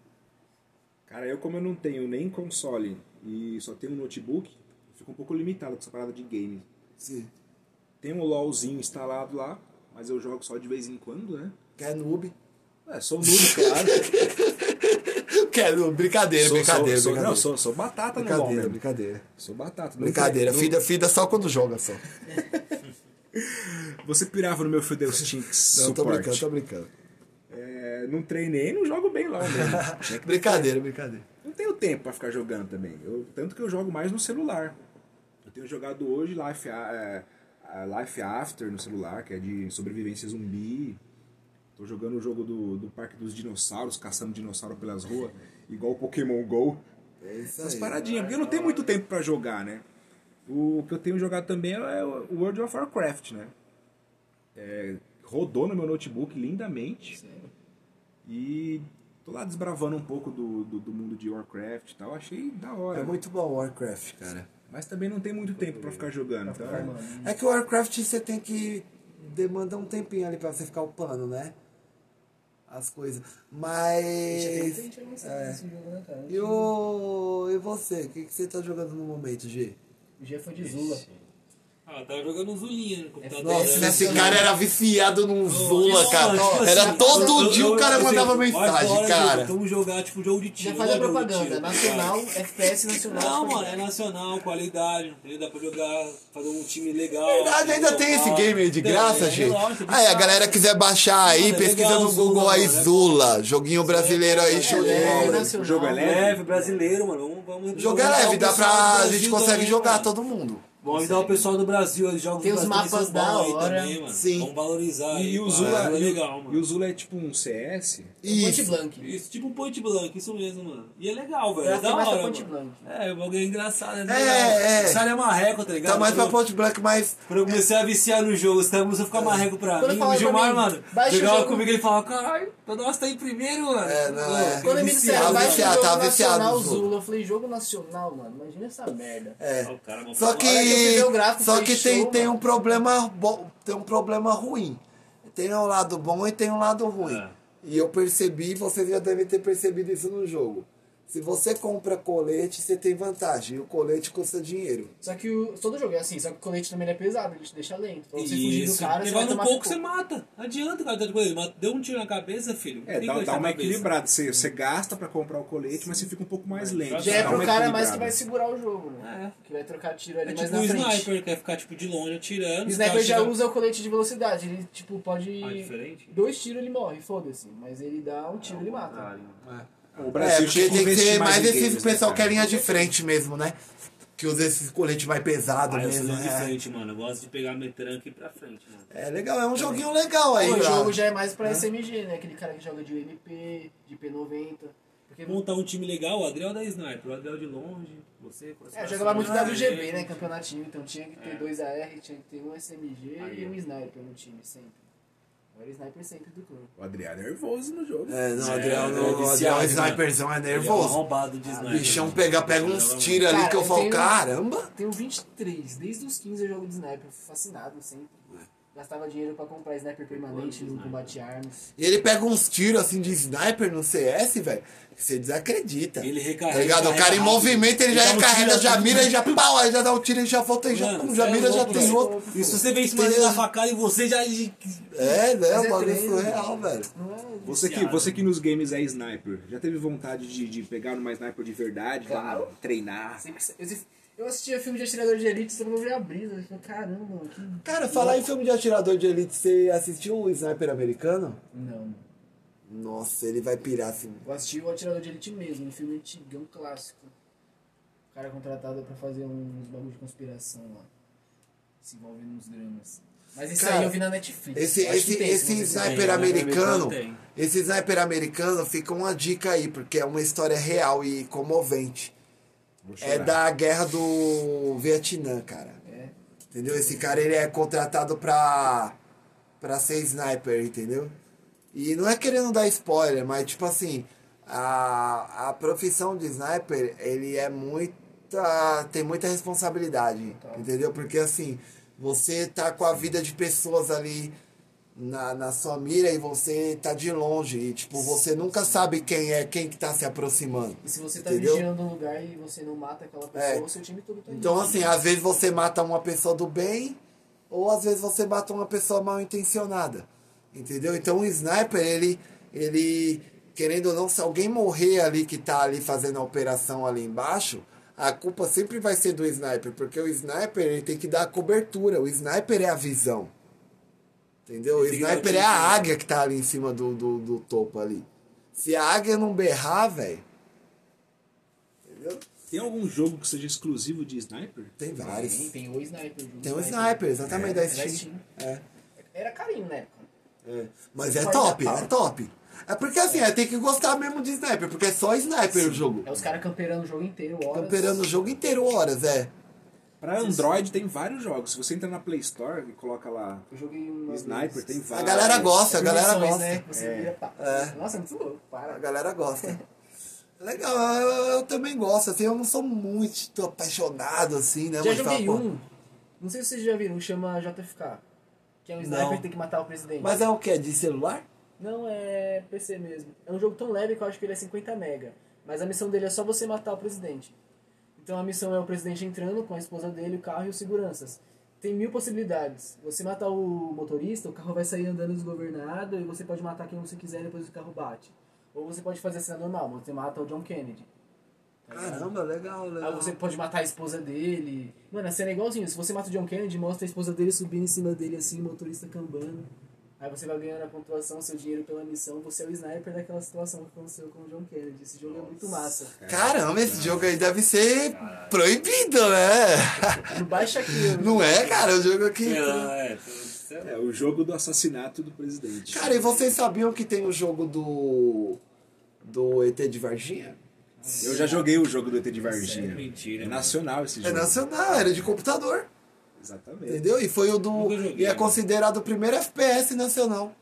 B: Cara, eu como eu não tenho nem console e só tenho um notebook, fico um pouco limitado com essa parada de game.
C: Sim.
B: Tem um LOLzinho instalado lá, mas eu jogo só de vez em quando, né?
C: É noob.
B: É, sou noob, claro.
C: Que noob. Brincadeira,
B: sou,
C: brincadeira,
B: sou,
C: brincadeira.
B: não, sou, sou batata no LOL
C: Brincadeira,
B: mesmo.
C: brincadeira.
B: Sou batata. Não
C: Brincadeira,
B: tre-
C: fida, fida só quando joga só.
B: não- Você pirava no meu Fidel Stinks
C: Não, tô brincando, tô brincando.
B: É, não treinei, não jogo bem LOL mesmo. Que-
C: Brincadeira, brincadeira.
B: Não tenho tempo pra ficar jogando também. Eu, tanto que eu jogo mais no celular. Eu tenho jogado hoje Life, é, a Life After no celular, que é de sobrevivência zumbi. Tô jogando o jogo do, do Parque dos Dinossauros, caçando dinossauro pelas ruas, igual o Pokémon GO.
C: É isso
B: Essas
C: aí.
B: paradinhas, porque eu não tenho muito tempo pra jogar, né? O que eu tenho jogado também é o World of Warcraft, né? É, rodou no meu notebook lindamente. E tô lá desbravando um pouco do, do, do mundo de Warcraft e tal. Achei da hora.
C: É muito bom o Warcraft, cara.
B: Mas também não tem muito tempo pra ficar jogando. Então,
C: É que o Warcraft você tem que. demanda um tempinho ali pra você ficar upando, né? As coisas. Mas.
D: Jogo, né?
C: E, o... e você? O que, que você tá jogando no momento, G?
D: O G foi de Zula.
E: Ah, tava jogando um Zulinha no computador.
C: Nossa,
E: né?
C: esse cara era viciado num Zula, cara.
E: tipo assim,
C: Era todo
E: eu-
C: dia
E: eu-
C: o cara
E: eu-
C: mandava
E: vai
C: mensagem, cara.
E: jogo, Vamos jogar tipo jogo de tiro.
D: Já faz a
E: é
D: propaganda. Nacional,
E: cara.
D: FPS nacional.
E: Não, mano, é nacional, qualidade, entendeu? Dá pra jogar, fazer um time legal.
C: Verdade, ainda tem esse game aí de
E: Tem,
C: graça,
E: é,
C: gente.
E: lógico, de
C: Aí, a galera quiser baixar aí,
E: Mano, é
C: pesquisa
E: legal,
C: no Google
E: Zula,
C: aí,
E: é
C: Zula. Joguinho brasileiro aí, show de
D: É,
C: bola.
B: jogo é leve?
E: Brasileiro, mano.
C: Jogo é leve, dá pra. A gente consegue jogar todo mundo.
E: Vamos ajudar o pessoal do Brasil, os jogos
D: Tem os mapas da
E: aí
D: hora.
E: também, mano.
C: Sim.
E: Vamos valorizar aí.
B: E o
E: pá,
B: Zula,
E: é
B: e,
E: legal,
B: o-
E: mano.
B: e o Zula é tipo um CS.
D: Point
C: Isso.
D: Blank.
E: Isso, tipo um point blank, isso mesmo, mano. E é legal, velho. É da
D: é
E: hora,
D: point blank.
E: É, o bagulho é engraçado, é
C: É, é.
E: Aí é marreco, tá ligado?
C: Tá mais pra Ponte Black, mas.
E: Quando eu comecei a viciar no jogo, os caras começaram a ficar marreco pra
D: Quando
E: mim. O Gilmar, mano,
D: o
E: jogava comigo e ele falava, caralho, toda hora você tá em primeiro, mano.
C: É, não, é.
D: Quando me
E: viciado,
D: disseram,
C: Tava
D: vai jogo
C: tava viciado
D: nacional. Zula. Eu falei, jogo nacional, mano. Imagina essa merda.
C: É.
E: O
C: Só que,
D: que
C: só que tem,
D: show,
C: tem um problema bom, tem um problema ruim. Tem um lado bom e tem um lado ruim.
E: É.
C: E eu percebi, vocês já devem ter percebido isso no jogo. Se você compra colete, você tem vantagem. E o colete custa dinheiro.
D: Só que o, todo jogo é assim, só que o colete também é pesado, ele te deixa lento. Pra você fugir do
E: Isso.
D: cara, você vai
E: um
D: tomar
E: pouco, você mata. Não adianta, cara. tá de coisa. Mas Deu um tiro na cabeça, filho.
B: É, dá, dá uma equilibrada. Você, você gasta pra comprar o colete, mas você fica um pouco mais lento.
D: Já é pro cara mais que vai segurar o jogo, né?
E: É.
D: Que vai trocar tiro ali
E: É
D: mais
E: tipo
D: na
E: o
D: frente.
E: sniper, quer ficar tipo de longe atirando.
D: O sniper
E: caras
D: já usa o colete de velocidade, ele tipo pode.
E: Ah, diferente?
D: Dois tiros ele morre, foda-se. Mas ele dá um tiro ele mata.
E: Caralho.
B: O
C: É,
B: Brasil
C: porque
B: tinha
C: tem que
B: investir
C: ser mais
B: em
C: esse
B: games, né,
C: pessoal que é linha de frente mesmo, né? Que usa esse colete mais pesado
E: Ah, eu sou
C: mesmo.
E: de
C: É.
E: frente, mano. Eu gosto de pegar metranca e ir pra frente, mano.
C: é legal, é um joguinho legal aí.
D: o jogo já é mais pra SMG, né? Aquele cara que joga de UMP, de P90. Porque
E: Montar um time legal, o Adriel da sniper, o Adriel de longe, você...
D: É, jogava muito WGB,
E: é.
D: né? Campeonatinho, então tinha que ter
E: É.
D: dois AR, tinha que ter um SMG
E: Aí,
D: e um sniper no time, sempre. Eu era sniper sempre do clube.
B: O Adriano é nervoso no jogo.
C: É, não, o
E: É,
C: Adriel,
E: é
C: o Adriel
E: viciado,
C: é sniperzão, é
E: Ele é
C: nervoso.
E: arrombado de
C: O
E: sniper.
C: bichão pega, pega uns tiros ali
D: Cara,
C: que eu
D: eu
C: falo,
D: tenho-
C: caramba.
D: Tenho 23, desde os 15 eu jogo de sniper, fascinado sempre. Gastava dinheiro pra comprar sniper permanente no combate armas.
C: E ele pega uns tiros assim de sniper no CS, velho. Você desacredita.
E: Ele recarrega,
C: Tá ligado? O cara em movimento, ele
E: Ele
C: já recarrega, já
E: assim,
C: mira, e já pau, aí já dá um tiro e já volta e já, já
E: é
C: mira, já tem outro.
E: E se você vê dele da facada e você já.
C: É, né? O
D: é
C: bagulho
D: treino,
C: surreal, velho.
D: É
B: Você que, você que nos games é sniper, já teve vontade de, de pegar numa sniper de verdade,
D: Claro.
B: treinar?
D: Sempre, eu, assistia filme de atirador de elite, só pra ver a brisa. Eu falei, caramba, que.
C: Cara, falar em filme de atirador de elite, você assistiu o Sniper americano?
D: Não.
C: Nossa, ele vai pirar assim.
D: Eu assisti o Atirador de Elite mesmo, um filme antigão clássico. O cara é contratado pra fazer uns bagulho de conspiração lá. Se envolve nos dramas. Mas isso
C: Cara,
D: aí eu vi na Netflix.
C: Esse, esse,
D: tem,
C: esse
D: se você
C: sniper
E: tem,
C: americano,
E: tem.
C: esse sniper americano fica uma dica aí, porque é uma história real e comovente. É da guerra do Vietnã, cara.
D: É.
C: Entendeu? Esse cara ele é contratado pra, pra ser sniper, entendeu? E não é querendo dar spoiler, mas tipo assim, a, a profissão de sniper, ele é muita. tem muita responsabilidade, entendeu? Porque assim, você tá com a vida de pessoas ali na, na sua mira e você tá de longe. E tipo, você nunca sabe quem é quem que tá se aproximando.
D: E se você tá
C: Entendeu?
D: vigiando um lugar e você não mata aquela pessoa,
C: É.
D: o seu time todo tá
C: Então, assim, às vezes você mata uma pessoa do bem, ou às vezes você mata uma pessoa mal intencionada. Entendeu? Então, o sniper, ele, ele, querendo ou não, se alguém morrer ali que tá ali fazendo a operação ali embaixo, a culpa sempre vai ser do sniper, porque o sniper ele tem que dar a cobertura. O sniper é a visão. Entendeu? O sniper é
E: tiro,
C: a
E: né?
C: águia que tá ali em cima do, do, do topo ali. Se a águia não berrar, velho. Entendeu?
B: Tem algum jogo que seja exclusivo de sniper?
C: Tem vários.
D: Tem, tem o sniper. jogo
C: Tem o
D: sniper.
C: sniper, exatamente, da
D: É,
C: Steam.
D: da Steam.
C: É,
D: Era carinho na época.
C: é. Mas é top, é top. É porque assim, é, tem que gostar mesmo de sniper, porque é só sniper o jogo.
D: É os caras camperando o jogo inteiro, horas.
C: Camperando o jogo inteiro horas, é.
B: Pra Android tem vários jogos. Se você entra na Play Store e coloca lá
D: Eu joguei um.
B: Sniper, tem
C: A
B: vários.
C: galera gosta, a galera gosta.
D: Né? Você vira, pá.
C: É.
D: Nossa, é muito louco.
C: A
D: Para.
C: galera gosta. Legal, eu, eu também gosto, assim, eu não sou muito apaixonado, assim, né?
D: Já
C: mas
D: joguei
C: pô,
D: um. Não sei se vocês já viram, chama JFK. Que é um sniper
C: Não.
D: que tem que matar o presidente.
C: Mas é o que? De celular?
D: Não, é PC mesmo. É um jogo tão leve que eu acho que ele é 50 mega. Mas a missão dele é só você matar o presidente. Então a missão é o presidente entrando com a esposa dele, o carro e os seguranças. Tem mil possibilidades. Você matar o motorista, o carro vai sair andando desgovernado e você pode matar quem você quiser e depois o carro bate. Ou você pode fazer a cena normal, você mata o John Kennedy.
C: Caramba, legal,
D: Aí
C: legal.
D: você pode matar a esposa dele. Mano, a cena é igualzinho. Se você mata o John Kennedy, mostra a esposa dele subindo em cima dele assim, o motorista cambando. Aí você vai ganhando a pontuação, seu dinheiro pela missão. Você é o sniper daquela situação que aconteceu com o John Kennedy. Esse jogo é muito massa.
C: Caramba, esse jogo aí deve ser proibido, né?
D: Não baixa aqui.
C: Não é, cara? O jogo aqui.
E: Lá, é, lá.
B: É o jogo do assassinato do presidente.
C: Cara, e vocês sabiam que tem o jogo do. do ET de Varginha?
B: Eu já joguei o jogo do ET de Varginha.
E: Sério? Mentira,
B: É nacional esse
C: É
B: jogo.
C: nacional, era de computador.
B: Exatamente.
C: Entendeu? E foi o do. E é
E: mano.
C: considerado o primeiro FPS nacional.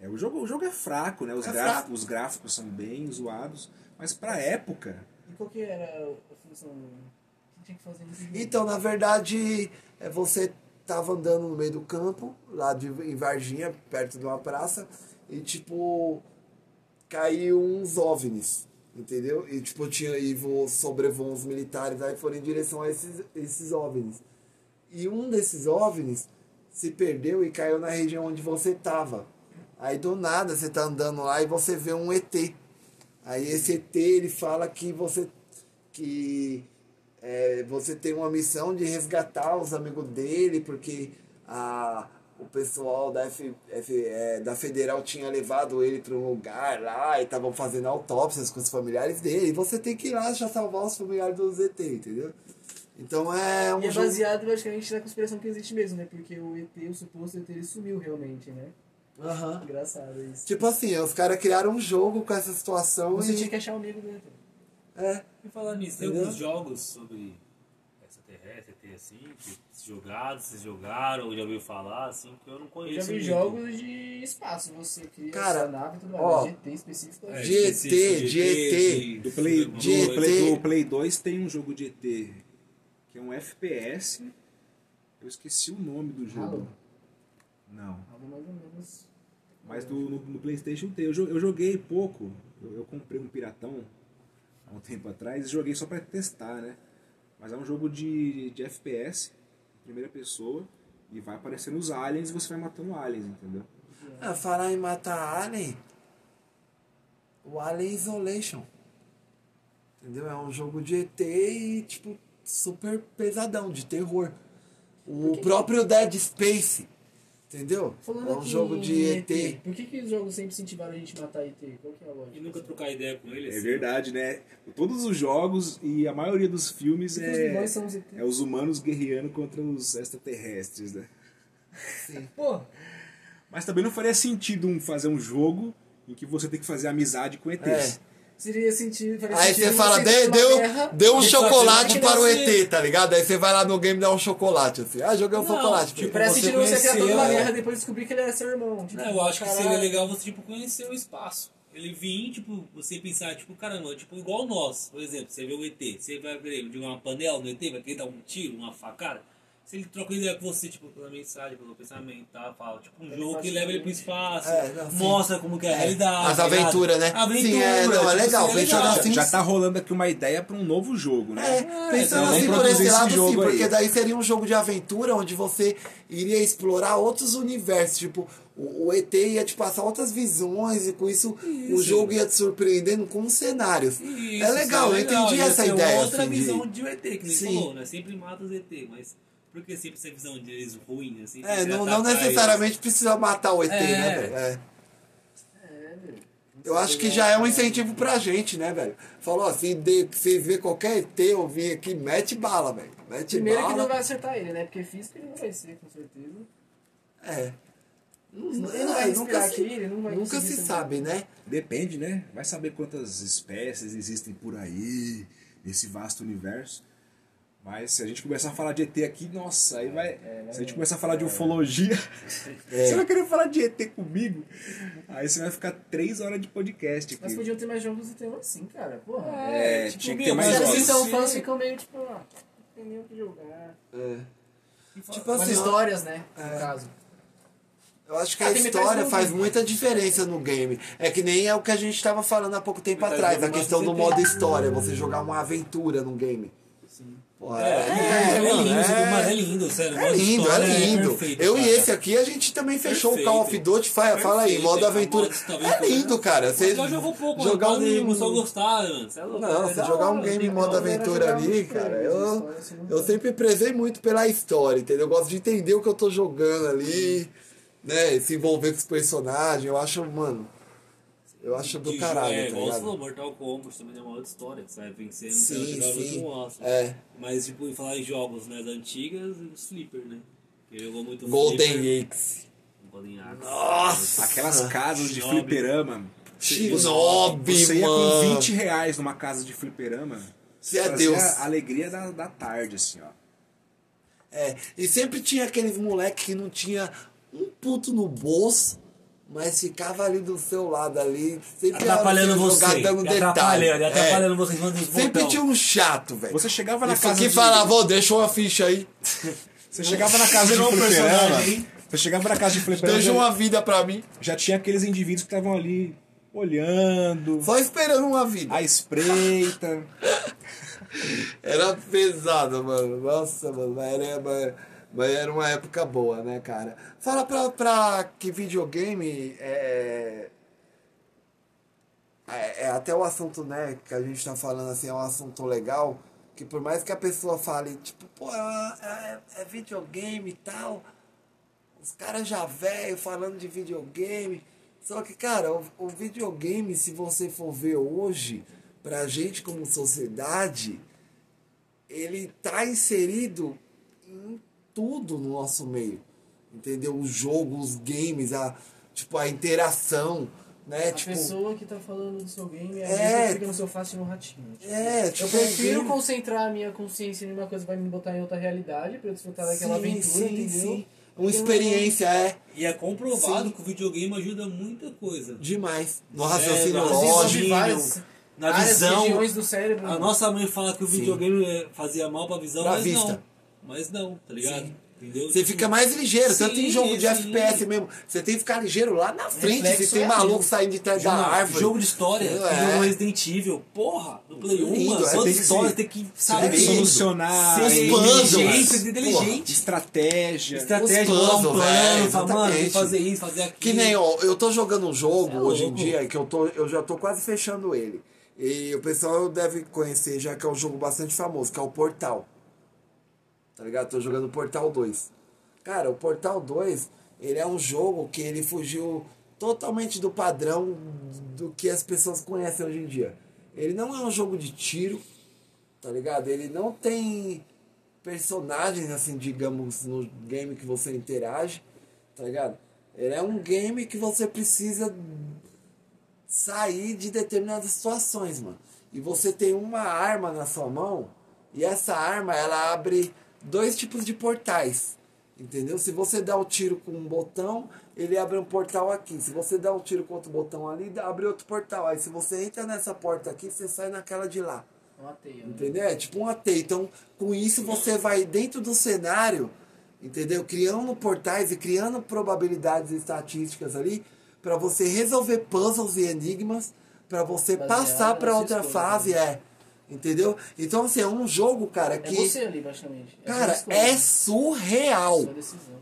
B: É, o, jogo, o jogo é fraco, né? Os,
C: É
B: graf-
C: fraco.
B: os gráficos são bem zoados. Mas pra época,
D: E qual que era a função? O que tinha que fazer nesse jogo?
C: Então, na verdade, é, você tava andando no meio do campo, lá de, em Varginha, perto de uma praça, e tipo, caiu uns OVNIs, entendeu? E tipo, tinha e vo, sobrevoam os militares, aí foram em direção a esses, esses OVNIs. E um desses OVNIs se perdeu e caiu na região onde você tava. Aí do nada você tá andando lá e você vê um ET. Aí esse ET ele fala que você que é, você tem uma missão de resgatar os amigos dele, porque a, o pessoal da, F, F- é, da Federal tinha levado ele para um lugar lá e estavam fazendo autópsias com os familiares dele. E você tem que ir lá já salvar os familiares do ZT, entendeu? Então é um
D: E é
C: jogo-
D: baseado praticamente na conspiração que existe mesmo, né? Porque o ET, o suposto ET, ele sumiu realmente, né?
C: Aham.
D: Engraçado isso.
C: Tipo assim, os caras criaram um jogo com essa situação
D: Você
C: e...
D: tinha que achar um amigo do ET.
C: É.
E: E falar nisso, tem alguns jogos sobre extraterrestre, ET assim, que jogados, vocês jogaram, ou já ouviu falar, assim, que eu não
D: Eu
E: conheço.
D: já vi
E: muito.
D: jogos de espaço, você cria
C: Cara,
D: sua nave e tudo mais. GT específico.
E: É,
C: de ET,
E: específico
C: de ET.
B: do Play,
E: do-
B: do,
C: de ET.
B: Play, do Play 2 tem um jogo de ET, que é um FPS. Eu esqueci o nome do jogo.
D: Halo?
B: Não.
D: Algo mais ou menos.
B: Mas do, no, no PlayStation tem. Eu, eu joguei pouco. Eu, eu comprei um piratão há um tempo atrás e joguei só pra testar, né? Mas é um jogo de, de FPS, primeira pessoa, e vai aparecendo os aliens e você vai matando aliens, entendeu?
C: Ah, falar em matar Alien. O Alien Isolation. Entendeu? É um jogo de ET e, tipo, super pesadão, de terror. O próprio Dead Space, entendeu?
D: Falando
C: é um
D: aqui
C: jogo de ET.
D: Por que, que os jogos sempre incentivaram a gente a matar ET? Qual que é a lógica?
E: E nunca trocar ideia com ele.
B: É
E: assim.
B: verdade, né? Todos os jogos e a maioria dos filmes
D: os
B: é,
D: são os ET.
B: é os humanos guerreando contra os extraterrestres, né?
D: Pô,
B: Mas também não faria sentido um, fazer um jogo em que você tem que fazer amizade com ETs.
D: Seria sentido. faria
C: Aí
D: sentido
C: você fala,
D: uma
C: deu,
D: guerra-
C: deu um
E: que
C: chocolate para o
E: uma
C: ET, tá ligado? Aí você vai lá no game e dá um chocolate, assim. Ah, joguei um
E: Não,
C: chocolate.
E: tipo.
D: Parece
E: você
D: sentido você criar toda uma
E: conheceu,
D: guerra
E: é.
D: e depois descobrir que ele era seu irmão. Tipo,
E: Não, eu acho que
D: caralho.
E: seria legal você, tipo, conhecer o espaço. Ele vir, tipo, você pensar, tipo, caramba, tipo, igual nós, por exemplo, você vê o ET, você vai ver ele jogar uma panela no ET, vai querer dar um tiro, uma facada. Se ele troca ideia com você, tipo, pela mensagem, pelo pensamento, tá? Fala, tipo, um
D: Ele
E: jogo que leva ele pro espaço,
C: É, não,
E: mostra como que é a
C: É,
E: realidade.
C: as
E: tá
C: aventuras, né?
E: Aventura,
C: Sim, é, não, é
E: tipo,
C: legal, pensando
E: legal.
C: assim,
B: Já tá rolando aqui uma ideia para um novo jogo, né?
C: É, pensando
E: então,
C: assim por esse
B: produzir esse
C: lado, sim,
B: jogo aí.
C: porque daí seria um jogo de aventura onde você iria explorar outros universos, tipo, o, o ET ia te passar outras visões e com isso, o
E: Isso.
C: jogo ia te surpreendendo com cenários.
E: Isso,
C: é legal, eu
E: é legal.
C: entendi
E: Ia
C: essa
E: ser
C: ideia.
E: outra
C: assim, de-
E: visão de... ET, que nem
C: Sim.
E: falou, né? Sempre mata os ET, mas por que sempre essa visão deles ruim, assim?
C: É, não, não necessariamente precisa matar o ET,
E: É.
C: né, velho? É.
D: É, velho.
C: Eu acho que já é um incentivo pra gente, né, velho? Falou assim, de, vocês vê qualquer ET eu vim aqui, mete bala, velho. Mete
D: Primeiro
C: bala.
D: que não vai acertar ele, né? Porque físico ele não vai ser, com certeza.
C: É.
D: Ele não vai
C: nunca se,
D: aqui, ele não vai
C: nunca se
D: também.
C: sabe, né?
B: Depende, né? Vai saber quantas espécies existem por aí, nesse vasto universo. Mas se a gente começar a falar de ET aqui, nossa, aí vai. se a gente começar a falar de ufologia, você vai querer falar de ET comigo? Aí você vai ficar três horas de podcast
D: Mas
B: aqui.
D: podiam ter mais jogos e temas assim, cara. Porra.
B: É,
E: tipo,
B: tinha que ter mais
E: mas
D: Os
B: jogos.
E: assim,
D: então
E: Sim.
D: fãs ficam meio tipo, ah, não tem nem o que jogar.
C: É. Tipo assim, ó,
D: histórias, né? No caso.
C: eu acho que
D: Ah,
C: a história faz muita diferença no game. É que nem é o que a gente tava falando há pouco tempo atrás, a questão do modo história, você jogar uma aventura no game. Porra,
E: É, é, é,
C: mano,
E: lindo,
C: é-
E: mas é lindo, sério.
C: É
E: modo
C: lindo,
E: história
C: é lindo.
E: perfeito,
C: eu e
E: cara.
C: esse aqui, a gente também fechou o Call of
E: Perfeito.
C: Duty. Fala, fala aí,
E: Perfeito,
C: modo aventura. É lindo, cara. Você
E: Mas eu jogo pouco,
C: jogar
E: mano.
C: um...
E: Começou a gostar, mano. Você é louco.
C: Não,
E: é
C: você
E: da
C: jogar um game modo aventura ali, cara, eu, eu sempre prezei muito pela história, entendeu? Eu gosto de entender o que eu tô jogando ali, né? Se envolver com os personagens. Eu acho, mano. Eu acho do
E: De
C: caralho,
E: é,
C: tá
E: igual você falou, Mortal Kombat também é uma outra história. Você vai vencendo,
C: Sim,
E: você vai jogar no
C: sim.
E: último osso.
C: É.
E: Mas, tipo, em falar em jogos né, das antigas, os Flipper, né? Que jogou muito
C: Golden. Axe.
E: Golden Axe.
C: Nossa!
B: Aquelas casas de
E: Shinobi.
B: fliperama.
C: Shinobi,
B: Você ia com
C: mano.
B: 20 reais numa casa de fliperama.
C: Você é Deus.
B: a alegria da, da tarde, assim, ó.
C: É, e sempre tinha aqueles moleque que não tinha um puto no bolso, mas ficava ali do seu lado ali, sempre
E: Atrapalhando
C: era
E: você.
C: detalhe.
E: Atrapalhando,
C: É.
E: atrapalhando você em cima dos
C: Sempre
E: botão.
C: tinha um chato, velho.
B: Você chegava na
C: Isso
B: casa
C: aqui
B: de...
C: falava, ô, deixa uma ficha aí.
B: Você chegava na casa de
E: um personagem, hein?
B: Você chegava na casa de fliperama.
C: Deixa uma vida pra mim.
B: já tinha aqueles indivíduos que estavam ali olhando,
C: Só esperando uma vida.
B: à espreita.
C: Era pesado, mano. Nossa, mano. Mas era, mas, era uma época boa, né, cara? Fala pra, pra que videogame é, é. É até o assunto, né, que a gente tá falando assim, é um assunto legal. Que por mais que a pessoa fale, tipo, pô, é, é- é videogame e tal. Os caras já velho falando de videogame. Só que, cara, o, o videogame, se você for ver hoje, pra gente como sociedade, ele tá inserido tudo no nosso meio. Entendeu? O jogo, os games, a, tipo, a interação, né?
D: A
C: tipo,
D: pessoa que tá falando do seu game é a
C: É.
D: fica no seu face no ratinho. Tipo,
C: É,
D: eu
C: tipo,
D: prefiro
C: um game-
D: concentrar a minha consciência em uma coisa que vai me botar em outra realidade pra eu desfrutar daquela
C: Sim,
D: aventura,
C: sim,
D: entendeu?
C: sim. Uma experiência, é
E: E é comprovado
C: Sim.
E: que o videogame ajuda muita coisa.
C: demais. No
E: É,
C: raciocínio
D: Desenvolve
C: lógico.
D: várias
E: na visão.
D: regiões do cérebro.
E: A nossa mãe fala que o videogame fazia mal pra visão,
C: Pra
E: mas
C: vista.
E: não. Mas não, tá ligado?
C: Sim.
E: Entendeu?
C: Você fica mais ligeiro, tanto em
E: Sim,
C: jogo de
E: sim.
C: FPS mesmo. Você tem que ficar ligeiro lá na frente.
D: Reflexo
C: Se tem
D: é
C: maluco saindo de trás da árvore.
E: jogo de história,
C: É.
E: é. jogo Resident Evil, porra, no Play 1,
C: Lindo,
E: mano,
C: é,
E: toda
C: tem que
E: história
C: se-
E: tem que
B: Tem
E: saber
B: que
C: lindo.
B: solucionar.
C: Seus
B: é,
C: puzzles.
E: inteligente,
C: Porra.
E: inteligente.
B: Estratégia.
E: Estratégia, bolar um
C: puzzles,
E: plano,
C: é,
E: fala, mano, tem que fazer isso, fazer aquilo.
C: Que nem, ó, eu tô jogando um jogo
E: É
C: hoje em dia, que eu, tô, eu já tô quase fechando ele. E o pessoal deve conhecer, já que é um jogo bastante famoso, que é o Portal. Tá ligado? Tô jogando Portal 2. Cara, o Portal 2, ele é um jogo que ele fugiu totalmente do padrão do que as pessoas conhecem hoje em dia. Ele não é um jogo de tiro, tá ligado? Ele não tem personagens, assim, digamos, no game que você interage, tá ligado? Ele é um game que você precisa sair de determinadas situações, mano. E você tem uma arma na sua mão, e essa arma, ela abre dois tipos de portais. Entendeu? Se você dá o um tiro com um botão, ele abre um portal aqui. Se você dá um tiro com outro botão ali, abre outro portal. Aí se você entra nessa porta aqui, você sai naquela de lá.
D: Uma teia. né?
C: Entendeu? É tipo uma teia. Então, com isso você vai dentro do cenário, entendeu? Criando portais e criando probabilidades estatísticas ali para você resolver puzzles e enigmas, para você
D: Baseado
C: passar para outra
D: escolhas,
C: fase,
D: né?
C: é. Entendeu? Então, assim, é um jogo, cara,
D: É
C: que.
D: você ali, praticamente. É
C: Cara, é
D: né?
C: surreal.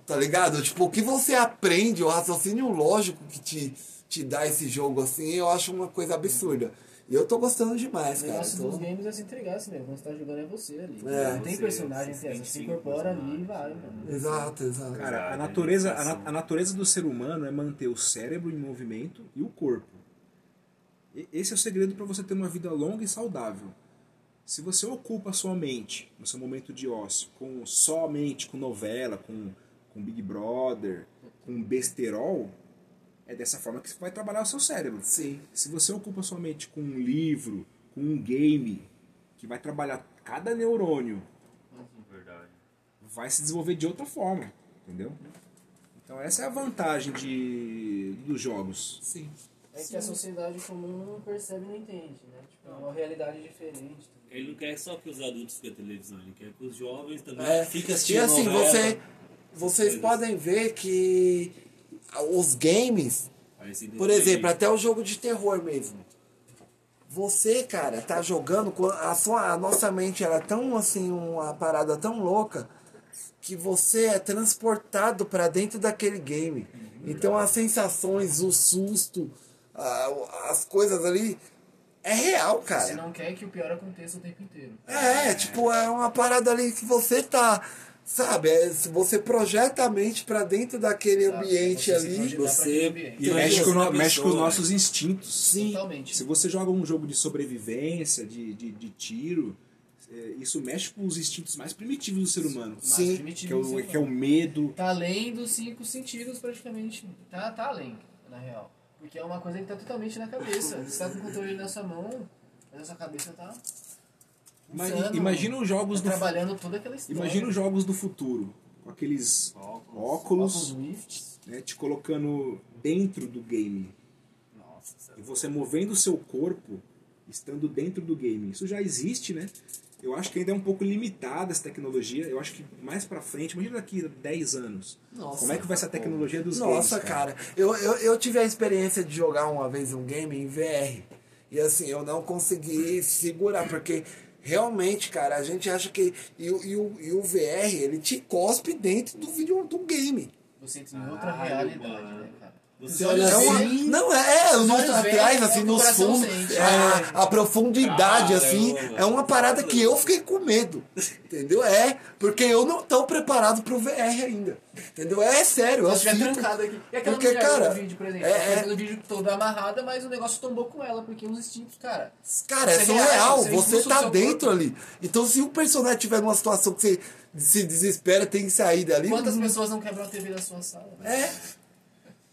C: Tá ligado? Tipo, o que você aprende, o raciocínio lógico que te, te dá esse jogo assim, eu acho uma coisa absurda. E eu tô gostando demais,
D: O
C: cara.
D: negócio
C: Tô-
D: dos games é se entregar assim mesmo. Quando você tá jogando é você ali.
C: É.
D: não tem
E: Você,
D: personagem,
E: você
D: você, se
E: sim
D: incorpora ali e vai, mano.
C: Exato, exato.
B: Cara, a natureza, a, natureza do ser humano é manter o cérebro em movimento e o corpo. Esse é o segredo para você ter uma vida longa e saudável. Se você ocupa a sua mente no seu momento de ócio com somente com novela, com, com Big Brother, com besterol, é dessa forma que você vai trabalhar o seu cérebro.
C: Sim.
B: Se você ocupa a sua mente com um livro, com um game, que vai trabalhar cada neurônio,
E: Verdade.
B: vai se desenvolver de outra forma, entendeu? Então essa é a vantagem de, dos jogos.
C: Sim.
D: É que a sociedade comum não percebe e não entende, né? Tipo, é uma realidade diferente.
E: Ele não quer só que os adultos fiquem televisão, ele quer que os jovens também
C: É,
E: fiquem
C: e
E: assistindo
C: assim,
E: novela.
C: você, vocês podem ver que os games, por exemplo, até o jogo de terror mesmo. Você, cara, tá jogando a sua a nossa mente ela é tão assim uma parada tão louca que você é transportado pra dentro daquele game. Então as sensações, o susto, as coisas ali é real, cara.
D: Você não quer que o pior aconteça o tempo inteiro.
C: É, tipo, é uma parada ali que você tá. Sabe, é, se você projeta a mente pra dentro daquele
D: Exato,
C: ambiente
D: você
C: ali.
E: você-
D: ambiente.
B: E mexe com, mexe com os
E: pessoa,
B: nossos instintos.
C: Sim.
D: Totalmente.
B: Se você joga um jogo de sobrevivência, de, de, de tiro, é, isso mexe com os instintos mais primitivos do ser humano.
D: Mais
C: Sim.
B: Que é,
D: do ser
B: o, que é o medo.
D: Tá além dos cinco sentidos, praticamente. Tá, tá além, na real. Porque é uma coisa que tá totalmente na cabeça. Você tá com o controle na sua mão, mas a sua cabeça tá. Pulsando,
B: Imagina os jogos
D: tá
B: do
D: trabalhando toda aquela história.
B: Imagina os jogos do futuro, com aqueles
E: Óculos.
B: óculos, né, te colocando dentro do game.
E: Nossa,
B: E você movendo o seu corpo, estando dentro do game. Isso já existe, né? Eu acho que ainda é um pouco limitada essa tecnologia. Eu acho que mais pra frente, imagina daqui a 10 anos.
C: Nossa.
B: como é que vai ser a tecnologia dos
C: Nossa,
B: games?
C: cara. Eu, eu, eu tive a experiência de jogar uma vez um game em VR. E assim, eu não consegui segurar, porque realmente, cara, a gente acha que. E, o- e, o, e o VR, ele te cospe dentro do vídeo do game.
D: Você entra em outra
E: Caralho,
D: realidade,
E: mano.
D: né, cara?
E: Você
C: É
E: olha
C: uma-
E: assim,
C: não é, é, os
D: olhos
C: atrás, assim,
D: é
C: nos fundos, é, a, a profundidade,
E: Cara,
C: assim,
E: eu-
C: é uma parada que eu fiquei com medo, entendeu? É, porque eu não tô preparado pro VR ainda, entendeu? É sério, eu fico-
D: trancado aqui. E aquela
C: Porque,
D: mulher
C: cara,
D: no vídeo, por exemplo,
C: é-
D: ela
C: é-
D: vídeo toda amarrada, mas o negócio tombou com ela, porque os instintos, cara.
C: Cara, é surreal,
D: reage, você
C: você tá dentro
D: corpo.
C: ali. Então, se o personagem tiver numa situação que você se desespera, tem que sair dali.
D: Quantas pessoas não quebram a TV da sua sala? né?
C: É.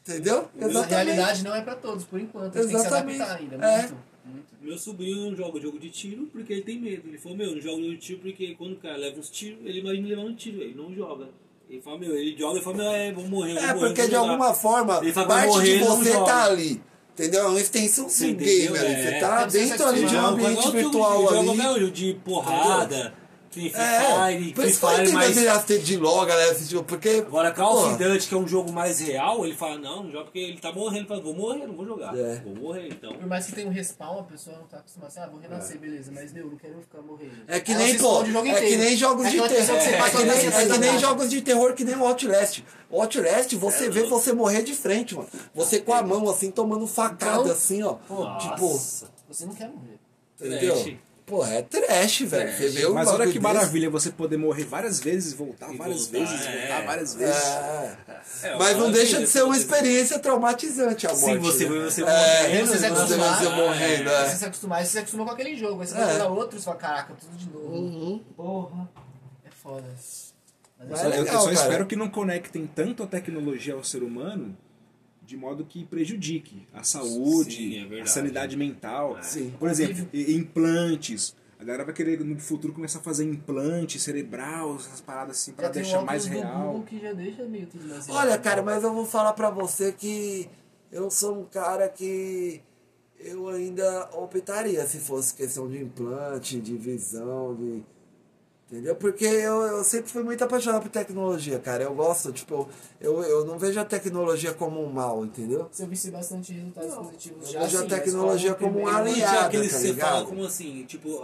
C: Entendeu?
D: A
C: Exatamente.
D: realidade não é pra todos, por enquanto. A gente tem que se
C: Exatamente.
D: adaptar ainda,
C: É.
D: muito. muito.
E: Meu sobrinho não joga jogo de tiro porque ele tem medo. Ele falou, meu, não joga jogo de tiro porque quando o cara leva uns tiros, ele imagina levar um tiro, ele não joga. Ele fala, meu, ele joga e fala, meu, é, vou morrer, vou
C: É,
E: morrer.
C: porque de
E: jogar.
C: alguma forma,
E: Ele fala, vai
C: parte
E: morrer,
C: de você
E: joga.
C: tá ali. Entendeu? É uma extensão do
E: Você
C: game
E: entendeu?
C: ali.
E: É.
C: Você tá
D: Deve ser
C: dentro ali de um ambiente virtual
E: de,
C: ali.
E: Jogo, meu, de porrada, Free
C: É,
E: Fire,
C: por
E: Free
C: isso que eu
E: Fire
C: entendo
E: mais...
C: mais... as de LOL, galera, assistiu, porque...
E: Agora, Call of Duty, que é um jogo mais real, ele fala, não, não joga porque ele tá morrendo. Ele fala, vou morrer, não vou jogar.
C: É.
E: Vou morrer, então...
D: Por mais que tenha um respawn, a pessoa não tá acostumada assim, ah, vou renascer, beleza, mas meu, não quero ficar morrendo.
C: É que nem, pô, é que nem jogos
D: É
C: de terror. É que nem, é
D: sai
C: que
D: da
C: nem jogos de terror que nem o Outlast. O Outlast, você vê você morrer de frente, mano. Você com a mão assim, tomando facada,
D: Então,
C: assim, ó.
D: pô,
C: tipo,
E: Nossa.
D: Você não quer morrer.
C: entendeu? Pô, é trash, velho. Você vê
B: Mas olha que
C: desse.
B: maravilha você poder morrer várias vezes, voltar
E: E
B: várias
E: voltar,
B: vezes,
E: é.
B: voltar várias vezes.
C: É.
E: É,
C: Mas não deixa de ser uma experiência traumatizante a morte.
E: Sim, você
C: né?
E: vê você
C: É,
E: morrendo,
D: você se
E: você
C: você vê
D: acostumar,
C: você morrendo,
D: Você
C: é.
D: se acostumar, você se acostuma com aquele jogo. Aí você
C: É.
D: vai jogar outro e fala, caraca, tudo de novo.
C: Uhum.
D: Porra, é foda. Mas
C: é
B: eu- eu
C: legal,
B: só
C: cara.
B: espero que não conectem tanto a tecnologia ao ser humano de modo que prejudique a saúde,
E: Sim, é
B: a sanidade mental.
C: Sim.
B: Por exemplo, implantes. A galera vai querer no futuro começar a fazer implante cerebral, essas paradas assim, pra
D: já tem um
B: deixar mais real.
D: Google que já deixa meio tudo mais
C: Olha, cara, mas eu vou falar pra você que eu sou um cara que eu ainda optaria se fosse questão de implante, de visão, de. Entendeu? Porque eu, eu sempre fui muito apaixonado por tecnologia, cara. Eu gosto, tipo, eu, eu não vejo a tecnologia como um mal, entendeu?
D: Você visse bastante resultados positivos
C: eu
D: já.
C: vejo a
D: sim, mas
C: tecnologia como um aliado.
E: Aquele
C: tá
E: que você
C: ligado?
E: fala como assim, tipo,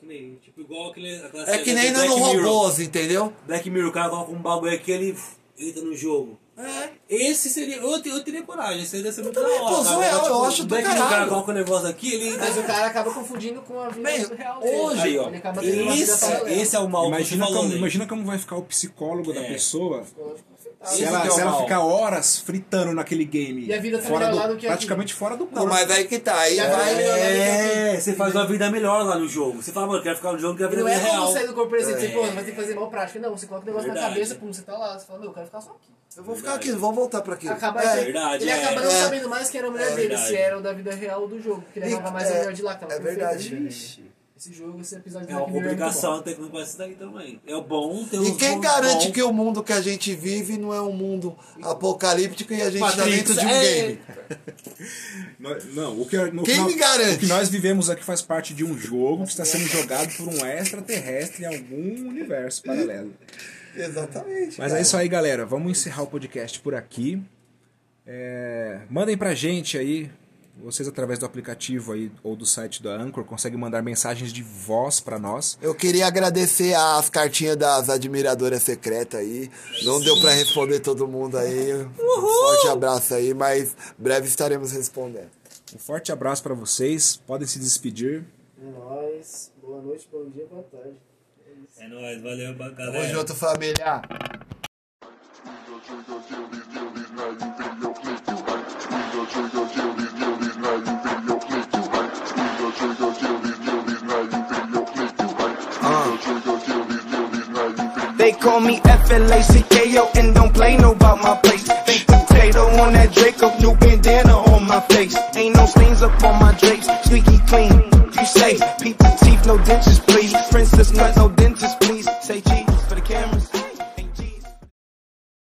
E: que nem, tipo igual aquele,
C: É que nem
E: Black
C: no
E: Mirror.
C: robôs, entendeu?
E: Black Mirror, o cara coloca um bagulho aqui, ele entra no jogo.
C: É.
E: Esse seria, eu, eu teria coragem, esse deve ser muito da hora.
C: pô,
E: cara.
C: surreal,
E: Agora,
C: eu
E: tipo,
C: acho do
E: Mirror, o cara
C: caralho.
E: coloca um negócio aqui, ele...
D: Mas o cara acaba confundindo com a vida
C: Bem,
D: real dele.
E: Hoje, ó, esse, esse é o mal
B: Imagina como, imagina como vai ficar o psicólogo da
E: É.
B: pessoa se ela,
E: que é o
B: se ela
E: mal.
B: ficar horas fritando naquele game.
D: E a vida tá
B: fora do,
D: lá do que aqui.
B: praticamente fora do corpo.
C: Não, mas aí que tá. Aí vai.
D: vida melhor-
E: É, você faz uma vida melhor lá no jogo. Você fala, mano, eu quero ficar no jogo que a vida
D: Não
E: é
D: é
E: real.
D: como sair do corpo, por exemplo, você,
C: É.
D: pô, vai ter que fazer mal prática. Não, você coloca o negócio na
E: Verdade.
D: cabeça, pum, você tá lá. Você fala, meu, eu quero ficar só aqui.
C: Eu vou ficar aqui, vamos voltar pra aqui.
D: Acaba
C: É.
E: verdade,
D: ele
E: é.
D: acaba não
C: É.
D: sabendo mais quem era a mulher
E: É
D: dele,
E: verdade.
D: se era o da vida real ou do jogo. Porque ele
C: E-
D: levava mais a
C: é,
D: mulher de lá, que
C: é verdade.
D: Esse jogo, esse episódio
E: É uma
D: Mirror muito
E: complicação
D: bom.
E: tecnológica isso daí também. É bom ter
C: E quem garante
E: bom-
C: que o mundo que a gente vive não é um mundo apocalíptico e a gente tá
E: Matrix,
C: dentro de um
E: é.
C: game?
B: Nós- Não, o que, no
C: Quem
B: final-
C: me garante?
B: O que nós vivemos aqui faz parte de um jogo que está sendo jogado por um extraterrestre em algum universo paralelo.
C: Exatamente.
B: Mas é isso aí, galera. Vamos encerrar o podcast por aqui. É, mandem pra gente aí, vocês através do aplicativo aí ou do site da Anchor, conseguem mandar mensagens de voz pra nós.
C: Eu queria agradecer as cartinhas das admiradoras secretas aí. Não deu pra responder todo mundo aí. Um forte abraço aí, mas breve estaremos respondendo.
B: Um forte abraço pra vocês. Podem se despedir.
D: É nóis. Boa noite, bom dia, boa tarde. É.
E: É nóis, valeu,
C: Tamo
E: galera.
C: junto, família.
F: They call me F-L-A-C-K-O and don't play no about my place. Baked potato on that Draco, new bandana on my face. Ain't no stains up on my drapes, squeaky clean. You say, peep the teeth, no dentures, please. Princess nut, no